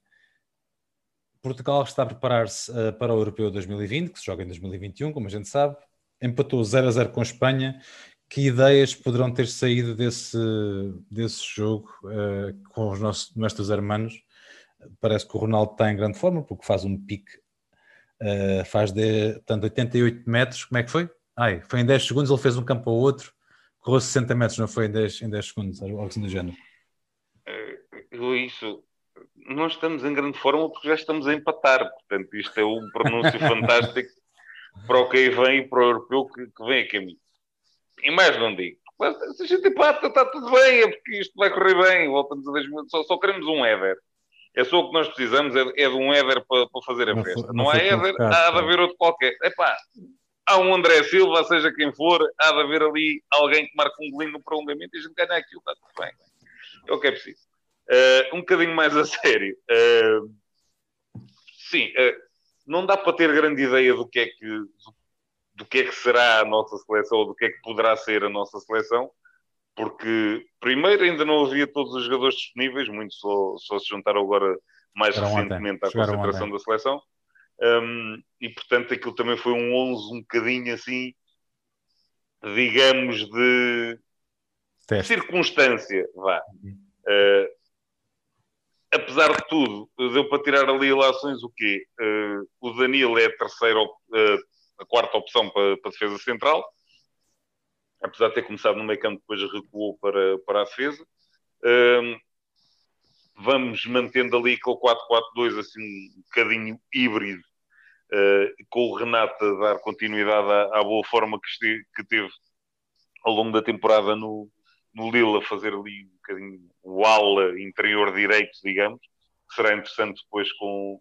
Portugal está a preparar-se uh, para o Europeu 2020, que se joga em 2021, como a gente sabe. Empatou 0 a 0 com a Espanha. Que ideias poderão ter saído desse, desse jogo com os nossos, nossos hermanos? Parece que o Ronaldo está em grande forma, porque faz um pique Uh, faz de, portanto, 88 metros, como é que foi? Ai, foi em 10 segundos, ele fez um campo ao outro, correu 60 metros, não foi em 10, em 10 segundos, algo assim do género. Uh, isso, nós estamos em grande forma porque já estamos a empatar, portanto, isto é um pronúncio fantástico para o que aí vem e para o europeu que, que vem a caminho. E mais não digo, se a gente empata, está tudo bem, é porque isto vai correr bem, voltamos a 10 minutos, só, só queremos um Ever. É só o que nós precisamos, é, é de um Éder para, para fazer a não festa. não, não há Éder, há de haver outro qualquer. Epá, há um André Silva, seja quem for, há de haver ali alguém que marque um golinho no prolongamento e a gente ganha aquilo, está tudo bem. É o que é preciso. Uh, um bocadinho mais a sério. Uh, sim, uh, não dá para ter grande ideia do que é que do, do que é que será a nossa seleção ou do que é que poderá ser a nossa seleção porque primeiro ainda não havia todos os jogadores disponíveis, muitos só, só se juntaram agora mais Chegaram recentemente ontem. à concentração ontem. da seleção. Um, e portanto aquilo também foi um 11 um bocadinho assim, digamos, de Teste. circunstância, vá. Uhum. Uh, apesar de tudo, deu para tirar ali ilações o quê? Uh, o Danilo é a terceira, uh, a quarta opção para, para a defesa central apesar de ter começado no meio campo, depois recuou para, para a defesa. Um, vamos mantendo ali aquele 4-4-2 assim um bocadinho híbrido, uh, com o Renato a dar continuidade à, à boa forma que, este, que, teve ao longo da temporada no, no Lille, a fazer ali um bocadinho o ala interior direito, digamos, será interessante depois com,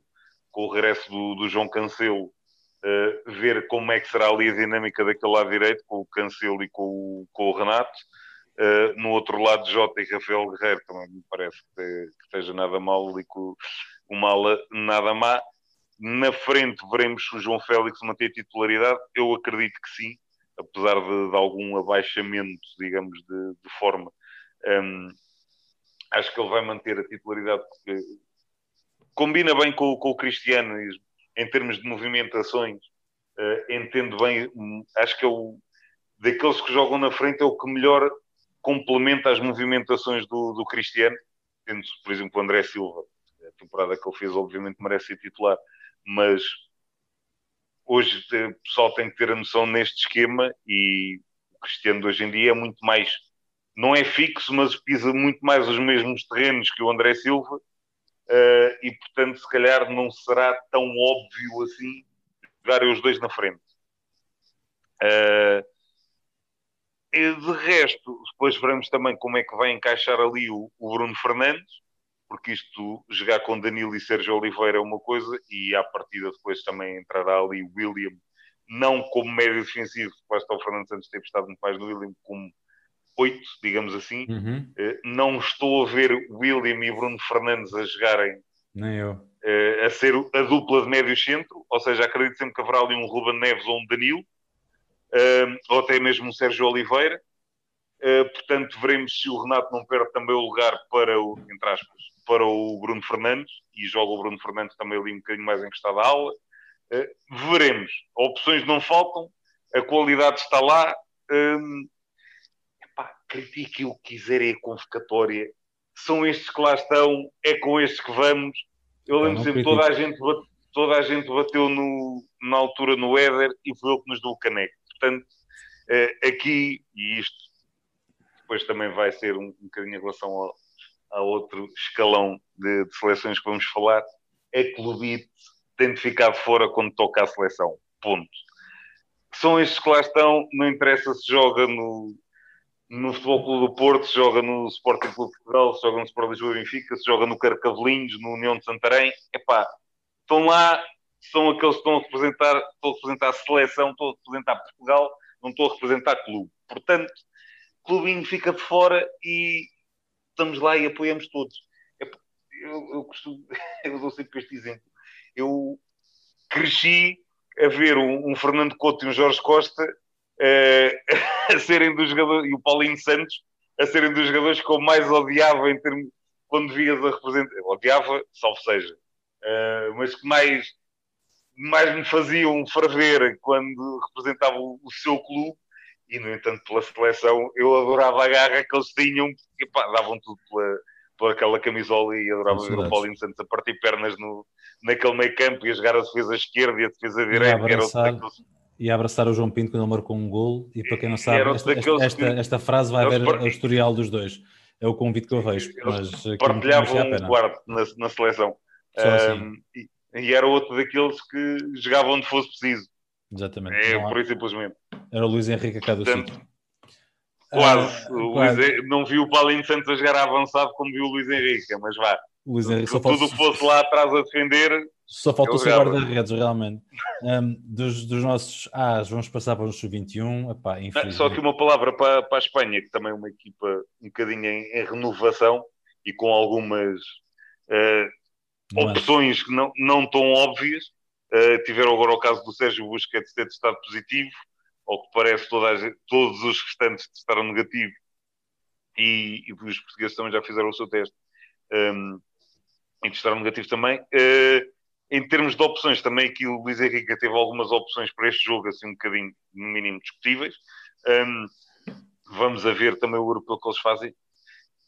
com o regresso do, do João Cancelo uh, ver como é que será ali a dinâmica daquele lado direito, com o Cancelo e com o, com o Renato. Uh, no outro lado, Jota e Rafael Guerreiro também me parece que, que esteja nada mal ali com o Mala nada má. Na frente veremos se o João Félix manter titularidade. Eu acredito que sim, apesar de, de algum abaixamento, digamos, de, de forma. Um, acho que ele vai manter a titularidade porque combina bem com, com o Cristiano em termos de movimentações, uh, entendo bem, um, acho que é o daqueles que jogam na frente é o que melhor complementa as movimentações do, do Cristiano, tendo, por exemplo, o André Silva, a temporada que ele fez, obviamente, merece ser titular, mas hoje o pessoal tem que ter a noção neste esquema e o Cristiano hoje em dia é muito mais, não é fixo, mas pisa muito mais os mesmos terrenos que o André Silva uh, e portanto, se calhar não será tão óbvio assim jogarem os dois na frente. Uh, de resto, depois veremos também como é que vai encaixar ali o, o Bruno Fernandes, porque isto, jogar com Danilo e Sérgio Oliveira é uma coisa, e à partida depois também entrará ali o William, não como médio defensivo, porque o Fernandes antes ter estado muito mais no William, como oito, digamos assim. Uhum. Uh, não estou a ver William e Bruno Fernandes a jogarem. Nem eu. Uh, a ser a dupla de médio centro, ou seja, acredito sempre que haverá ali um Ruben Neves ou um Danilo, uh, ou até mesmo um Sérgio Oliveira. portanto, veremos se o Renato não perde também o lugar para o, entre aspas, para o Bruno Fernandes, e joga o Bruno Fernandes também ali um bocadinho mais encostado à aula. veremos. Opções não faltam, a qualidade está lá critique o que quiserem a convocatória. São estes que lá estão, é com estes que vamos. Eu lembro sempre, toda a, gente, toda a gente bateu no, na altura no Éder e foi ele que nos deu o caneco. Portanto, eh, aqui, e isto depois também vai ser um, um bocadinho em relação ao, a outro escalão de, de, seleções que vamos falar, é que o Lubite tem de ficar fora quando toca a seleção. Ponto. São estes que lá estão, não interessa se joga no, no Futebol Clube do Porto, se joga no Sporting Clube de Portugal, se joga no Sport Lisboa e Benfica, se joga no Carcavelinhos, no União de Santarém, epá, estão lá, são aqueles que estão a representar, estão a representar a seleção, estão a representar Portugal, não estão a representar clube. Portanto, clubinho fica de fora e estamos lá e apoiamos todos. Eu, eu, costumo, eu dou sempre este exemplo. Eu cresci a ver um, um Fernando Couto e um Jorge Costa uh, a serem dos jogadores, e o Paulinho Santos, a serem dos jogadores que eu mais odiava em termos, quando vias a representar, odiava, salvo seja, uh, mas que mais, mais me faziam ferver quando representava o, o, seu clube, e no entanto pela seleção eu adorava a garra que eles tinham, porque pá, davam tudo pela, pela aquela camisola e adorava ver o Paulinho Santos a partir pernas no, naquele meio campo e a jogar a defesa esquerda e a defesa direita, outro daqueles e a abraçar o João Pinto quando ele marcou um gol. E para quem não sabe, esta, esta, esta, esta, frase vai ver o historial dos dois. É o convite que eu vejo. Mas partilhavam um quarto na, na seleção. Assim. Um, e, e, era outro daqueles que jogavam onde fosse preciso. Exatamente. É, por isso simplesmente. Era o Luís Henrique a cada sítio. Quase. Ah, quase. Luiz, não vi o Paulinho Santos a jogar avançado como viu o Luís Henrique, mas vá. Luís Henrique se tudo fosse lá atrás a defender, só falta o seu guarda-redes, realmente. Um, dos, dos, nossos As, vamos passar para o sub-21. Só que uma palavra para, para a Espanha, que também é uma equipa um bocadinho em, em renovação e com algumas uh, opções que não, não tão óbvias. Uh, tiveram agora o caso do Sérgio Busquets ter testado positivo, ao que parece toda todos os restantes testaram negativo e, e os portugueses também já fizeram o seu teste um, e testaram negativo também. Uh, em termos de opções, também aqui o Luís Henrique teve algumas opções para este jogo, assim um bocadinho, no mínimo, discutíveis. Um, vamos a ver também o europeu que eles fazem.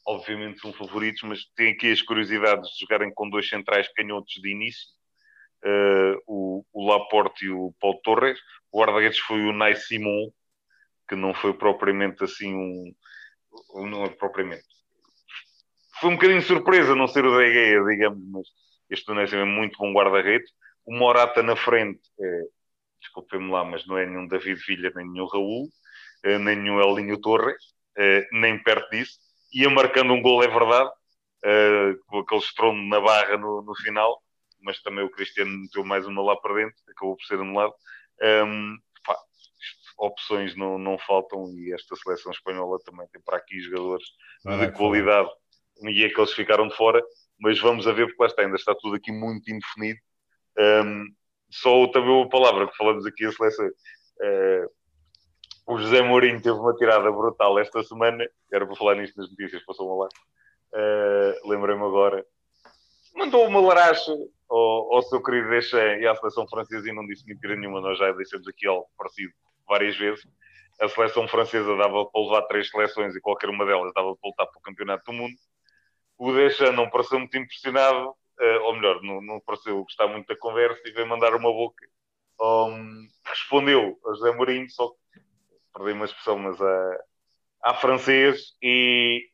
Obviamente são favoritos, mas tem aqui as curiosidades de jogarem com dois centrais canhotos de início. Uh, o, o, Laporte e o Paulo Torres. O guarda-redes foi o Nai Simon, que não foi propriamente assim um... Não é propriamente... Foi um bocadinho surpresa não ser o Egea, digamos, mas este Donésio é muito bom guarda-redes. O Morata na frente, é, desculpem-me lá, mas não é nenhum David Villa, nem nenhum Raul, é, nem nenhum Elinho Torres, é, nem perto disso. Ia marcando um gol, é verdade, com aquele estrondo na barra no, no, final, mas também o Cristiano meteu mais uma lá para dentro, acabou por ser anulado. Um, pá, opções não, não faltam e esta seleção espanhola também tem para aqui jogadores de qualidade e é que eles ficaram de fora mas vamos a ver, porque lá está, ainda está tudo aqui muito indefinido. Um, só também uma palavra que falamos aqui, a seleção. Uh, o José Mourinho teve uma tirada brutal esta semana, era para falar nisto nas notícias, passou-me lá. Uh, Lembrei-me agora. Mandou uma laracha ao, ao seu querido Deschamps e à seleção francesa e não disse mentira nenhuma, nós já deixamos aqui algo parecido várias vezes. A seleção francesa dava para levar três seleções e qualquer uma delas dava para lutar para o campeonato do mundo o Deixa não pareceu muito impressionado, uh, ou melhor, não, não pareceu gostar muito da conversa e veio mandar uma boca. Um, respondeu a José Mourinho, só que perdi uma expressão, mas a, a francês e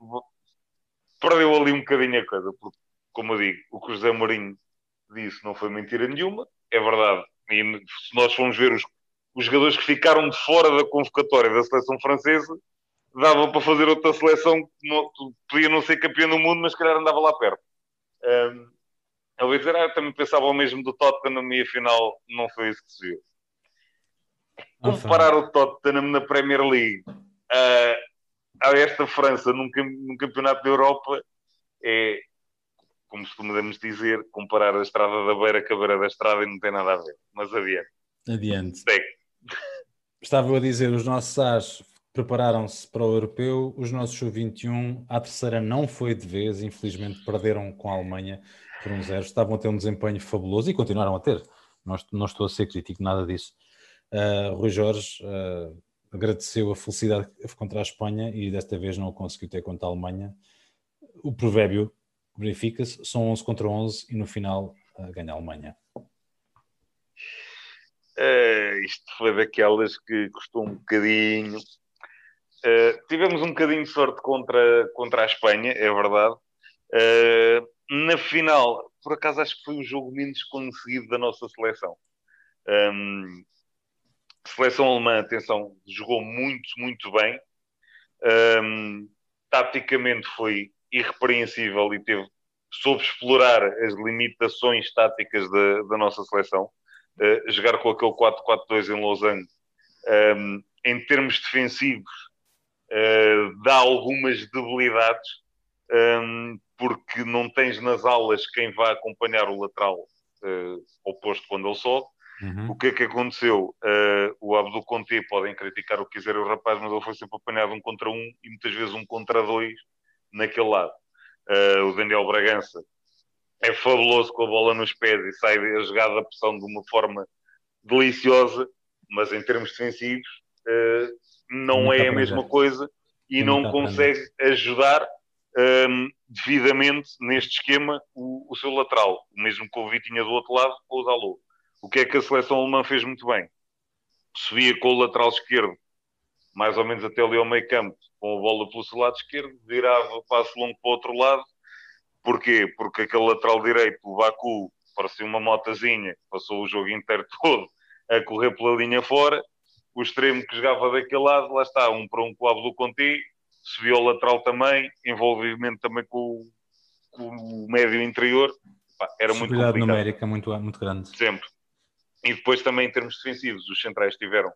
perdeu ali um bocadinho a coisa, porque como eu digo, o que o José Mourinho disse não foi mentira nenhuma, é verdade. E se nós formos ver os, os jogadores que ficaram de fora da convocatória da seleção francesa, dava para fazer outra seleção que não, podia não ser campeão do mundo, mas se calhar andava lá perto. Um, eu ia dizer, ah, eu também pensava o mesmo do Tottenham e afinal não foi isso que se viu. Comparar o Tottenham na Premier League a, a esta França num, num campeonato da Europa é, como podemos dizer, comparar a estrada da beira com a beira da estrada e não tem nada a ver. Mas adiante. Adiante. Estava a dizer, os nossos AS prepararam-se para o europeu, os nossos U21, a terceira não foi de vez, infelizmente perderam com a Alemanha por um zero, estavam a ter um desempenho fabuloso e continuaram a ter, não, não estou a ser crítico, nada disso. Uh, Rui Jorge uh, agradeceu a felicidade contra a Espanha e desta vez não o conseguiu ter contra a Alemanha. O provérbio verifica-se, são 11 contra 11 e no final uh, ganha a Alemanha. Uh, isto foi daquelas que custou um bocadinho. Uh, tivemos um bocadinho de sorte contra, contra a Espanha, é verdade. Uh, na final, por acaso, acho que foi o jogo menos conseguido da nossa seleção. Um, seleção alemã, atenção, jogou muito, muito bem. Um, taticamente foi irrepreensível e teve, soube explorar as limitações táticas da, da nossa seleção. Uh, jogar com aquele 4-4-2 em Lausanne, um, ehm, em termos defensivos, uh, dá algumas debilidades, um, ehm, porque não tens nas alas quem vá acompanhar o lateral uh, oposto quando ele sobe. Uhum. O que é que aconteceu? O Abdo Conte, podem criticar o que quiser o rapaz, mas ele foi sempre apanhado um contra um e muitas vezes um contra dois naquele lado. Uh, o Daniel Bragança é fabuloso com a bola nos pés e sai a jogada da pressão de uma forma deliciosa, mas em termos defensivos uh, não é a mesma coisa e não consegue ajudar um, ehm, devidamente neste esquema o, o, seu lateral, o mesmo que o Vitinha do outro lado ou o Dalot. O que é que a seleção alemã fez muito bem? Subia com o lateral esquerdo mais ou menos até ali ao meio campo, com a bola pelo seu lado esquerdo, virava passo longo para o outro lado. Porquê? Porque aquele lateral direito, o Baku, parecia uma motazinha, passou o jogo inteiro todo a correr pela linha fora. O extremo que jogava daquele lado, lá está, um para um com o Abdo Conti, subiu ao lateral também, envolvimento também com, com o médio interior. Pá, era muito complicado. numérica muito, muito grande. Sempre. E depois também em termos defensivos, os centrais tiveram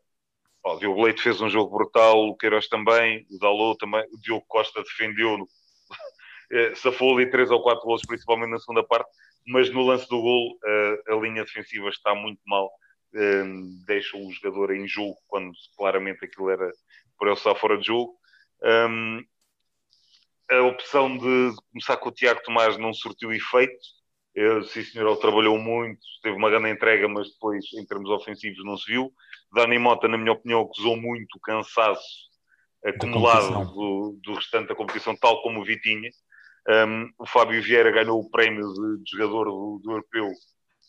o Diogo Leite fez um jogo brutal, o Queiroz também, o Dalot também, o Diogo Costa defendeu-no, eh, safou ali três ou quatro gols, principalmente na segunda parte, mas no lance do gol eh, a linha defensiva está muito mal, eh, deixa o jogador em jogo, quando claramente aquilo era por ele estar fora de jogo. A opção de começar com o Tiago Tomás não surtiu efeito, eu, sim, senhor, ele trabalhou muito, teve uma grande entrega, mas depois, em termos ofensivos, não se viu. Dani Mota, na minha opinião, acusou muito o cansaço acumulado do, do, restante da competição, tal como o Vitinha. Um, o Fábio Vieira ganhou o prémio de, de jogador do, do, europeu,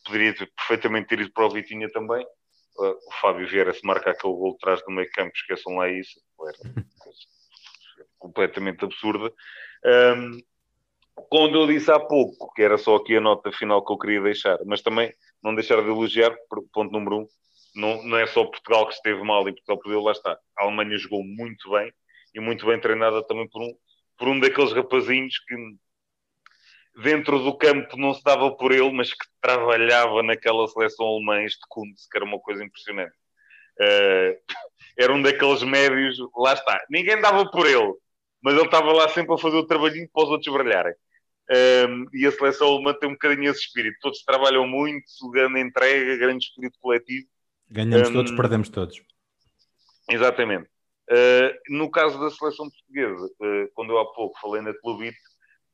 poderia ter, perfeitamente ter ido para o Vitinha também. Uh, o Fábio Vieira, se marca aquele gol atrás do meio campo, esqueçam lá isso, era completamente absurda. Um, quando eu disse há pouco, que era só aqui a nota final que eu queria deixar, mas também não deixar de elogiar, ponto número um, não, não é só Portugal que esteve mal e Portugal perdeu, lá está. A Alemanha jogou muito bem e muito bem treinada também por um, por um daqueles rapazinhos que dentro do campo não se dava por ele, mas que trabalhava naquela seleção alemã, este Kuntz, que era uma coisa impressionante. Uh, era um daqueles médios, lá está, ninguém dava por ele, mas ele estava lá sempre a fazer o trabalhinho para os outros brilharem. Um, e a seleção alemã tem um bocadinho esse espírito. Todos trabalham muito, grande entrega, grande espírito coletivo. Ganhamos um, todos, perdemos todos. Exatamente. Uh, no caso da seleção portuguesa, uh, quando eu há pouco falei na Clubite,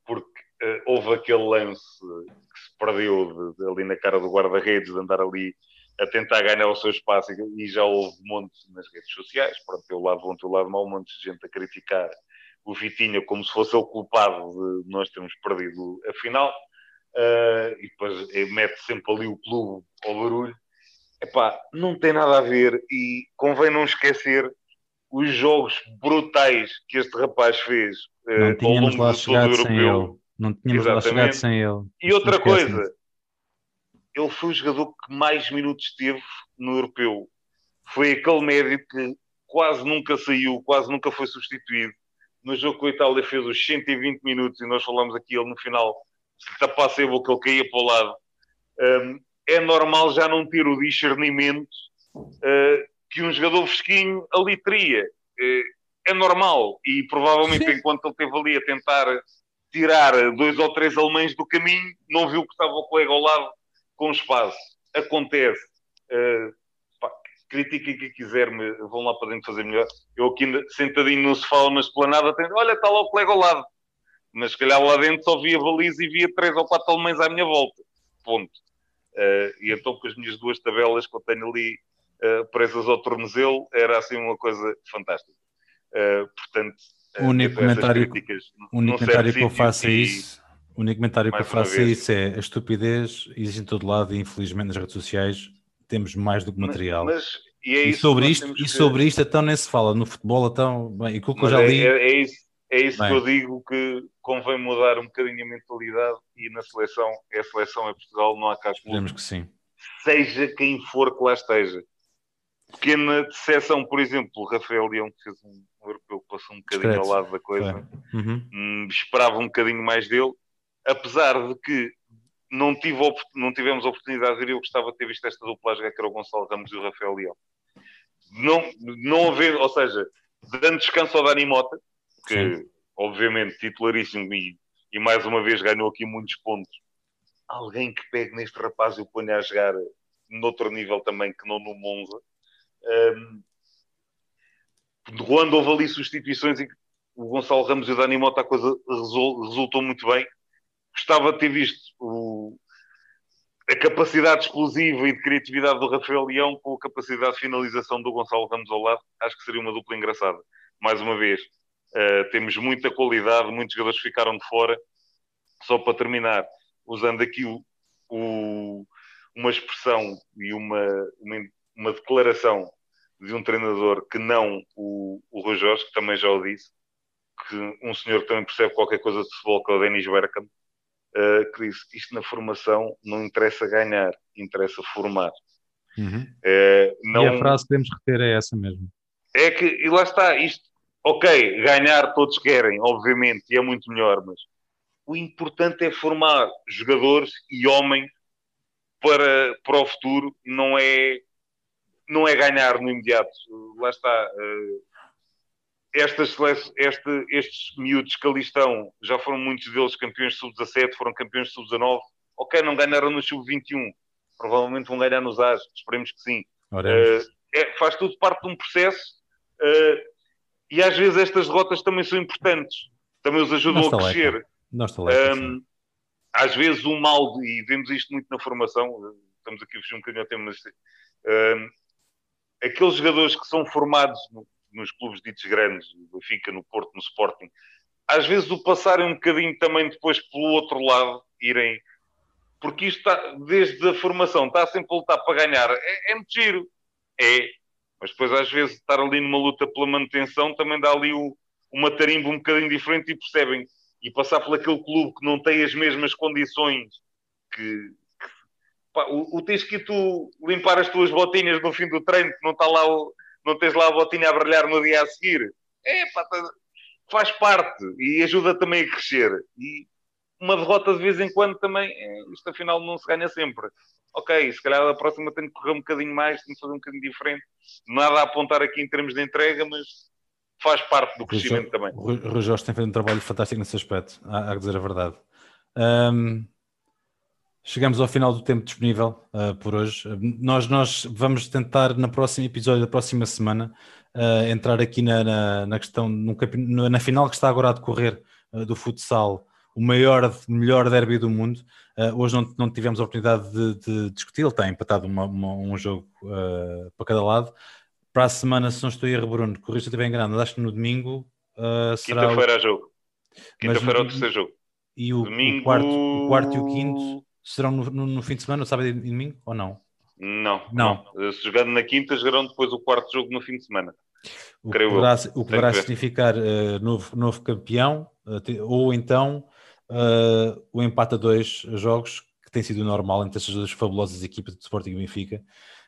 porque uh, houve aquele lance que se perdeu de, de, ali na cara do guarda-redes, de andar ali a tentar ganhar o seu espaço, e já houve montes nas redes sociais, pronto, teu lado bom, teu lado mau, um monte de gente a criticar o Vitinha como se fosse o culpado de nós termos perdido a final, uh, e depois eh, mete sempre ali o clube ao barulho. Epá, não tem nada a ver e convém não esquecer os jogos brutais que este rapaz fez uh, não ao longo lá de todo o europeu. Não tínhamos lá chegado sem ele. E outra coisa, ele foi o jogador que mais minutos teve no europeu. Foi aquele médio que quase nunca saiu, quase nunca foi substituído. No jogo com a Itália fez os 120 minutos e nós falamos aqui ele no final, se tapasse a boca ele caía para o lado. Um, é normal já não ter o discernimento uh, que um jogador fresquinho ali teria. Uh, é normal e provavelmente Sim. enquanto ele esteve ali a tentar tirar dois ou três alemães do caminho, não viu que estava o colega ao lado com espaço. Acontece. Uh, critiquem quem quiser, me vão lá para dentro fazer melhor. Eu aqui sentadinho no sofá na esplanada, tenho, olha, está lá o colega ao lado. Mas se calhar lá dentro só via baliza e via três ou quatro alemães à minha volta. Ponto. Uh, e então com as minhas duas tabelas que eu tenho ali uh, presas ao tornozelo, era assim uma coisa fantástica. Uh, portanto, o único comentário, o único comentário que eu faço é isso. O único comentário que eu faço é isso é a estupidez existe em todo lado e infelizmente nas redes sociais temos mais do que material. Mas, mas e, é e sobre isto, e sobre isto então nem se fala no futebol, então, bem, e aquilo que eu já li. É, é, é isso, é isso que eu digo que convém mudar um bocadinho a mentalidade e na seleção, é a seleção é Portugal, não há cá Esperemos que sim. Seja quem for que lá esteja. Pequena decepção, por exemplo, o Rafael Leão que fez um europeu que passou um bocadinho ao lado da coisa. Uhum. Hum, esperava um bocadinho mais dele, apesar de que não, tive, não tivemos oportunidade de ver, eu gostava de ter visto esta dupla que era o Gonçalo Ramos e o Rafael Leão. Não, não haver, ou seja, dando descanso ao Dani Mota, que Sim. obviamente titularíssimo e, e mais uma vez ganhou aqui muitos pontos. Alguém que pegue neste rapaz e o ponha a jogar noutro nível também que não no Monza. Um, quando houve ali substituições e o Gonçalo Ramos e o Dani Mota a coisa resultou muito bem gostava de ter visto o, a capacidade explosiva e de criatividade do Rafael Leão com a capacidade de finalização do Gonçalo Ramos ao lado. Acho que seria uma dupla engraçada. Mais uma vez, uh, temos muita qualidade, muitos jogadores ficaram de fora. Só para terminar, usando aqui o, o, uma expressão e uma, uma, uma, declaração de um treinador que não o, o Rui Jorge, que também já o disse, que um senhor que também percebe qualquer coisa de futebol, que é o Denis Bergkamp, uh, que disse isto na formação não interessa ganhar, interessa formar. Uhum. Uh, não... E a frase que temos que reter é essa mesmo. É que, e lá está, isto, ok, ganhar todos querem, obviamente, e é muito melhor, mas o importante é formar jogadores e homens para, para o futuro, não é, não é ganhar no imediato. Lá está. Uh, estas, este, estes miúdos que ali estão, já foram muitos deles campeões sub-17, foram campeões sub-19. Ok, não ganharam no sub-21, provavelmente vão ganhar nos AS, esperemos que sim. Uh, é, faz tudo parte de um processo uh, e às vezes estas derrotas também são importantes, também os ajudam a crescer. um, às vezes o mal, e vemos isto muito na formação, estamos aqui a fugir um bocadinho ao tema, mas uh, aqueles jogadores que são formados nos clubes ditos grandes, no Benfica, no Porto, no Sporting, às vezes o passarem um bocadinho também depois pelo outro lado, irem. Porque isto está, desde a formação, está sempre a lutar para ganhar. É, é muito giro. É. Mas depois, às vezes, estar ali numa luta pela manutenção também dá ali o, uma tarimba um bocadinho diferente e percebem. E passar por aquele clube que não tem as mesmas condições que. que pá, o, o tens que tu limpar as tuas botinhas no fim do treino, que não está lá o não tens lá a botinha a brilhar no dia a seguir. É, pá, tá, faz parte e ajuda também a crescer. E uma derrota de vez em quando também, é, isto afinal não se ganha sempre. Ok, se calhar a próxima tem que correr um bocadinho mais, tem que fazer um bocadinho diferente. Nada a apontar aqui em termos de entrega, mas faz parte do crescimento também. O Rui Jorge tem feito um trabalho fantástico nesse aspecto, há, a dizer a verdade. Um, Chegamos ao final do tempo disponível uh, por hoje. Nós, nós vamos tentar, no próximo episódio da próxima semana, uh, entrar aqui na, na, na questão, no, na final que está agora a decorrer uh, do futsal, o maior, melhor derby do mundo. hoje não, não tivemos a oportunidade de, de discutir, ele está empatado uma, uma, um jogo para cada lado. Para a semana, se não estou a erro, Bruno, corrija se eu estiver enganado, acho que no domingo será. Quinta-feira o... jogo. Quinta-feira é o terceiro jogo. E o, domingo... o, quarto, o quarto e o quinto serão no, no, no, fim de semana, sábado e domingo, ou não? Não, não. não. Se jogando na quinta, jogarão depois o quarto jogo no fim de semana. O que poderá, o que poderá significar uh, novo, novo campeão, uh, ou então uh, o empate a dois jogos, que tem sido normal entre estas duas fabulosas equipas de Sporting e Benfica.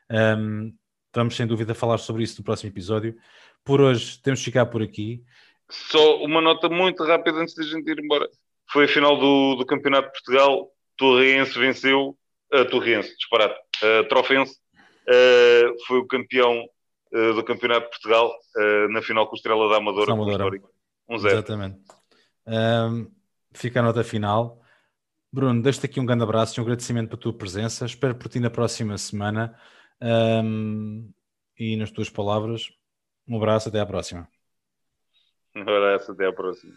Um, vamos sem dúvida falar sobre isso no próximo episódio. Por hoje temos de ficar por aqui. Só uma nota muito rápida antes de a gente ir embora. Foi a final do, do Campeonato de Portugal. Torrense venceu. Uh, Torrense, disparate. Uh, Trofense uh, foi o campeão uh, do Campeonato de Portugal na final com o Estrela da Amadora. Amadora. Um zero. Exatamente. Um, fica a nota final. Bruno, deixo-te aqui um grande abraço e um agradecimento pela tua presença. Espero por ti na próxima semana. Um, e nas tuas palavras, um abraço, até à próxima. Um abraço, até à próxima.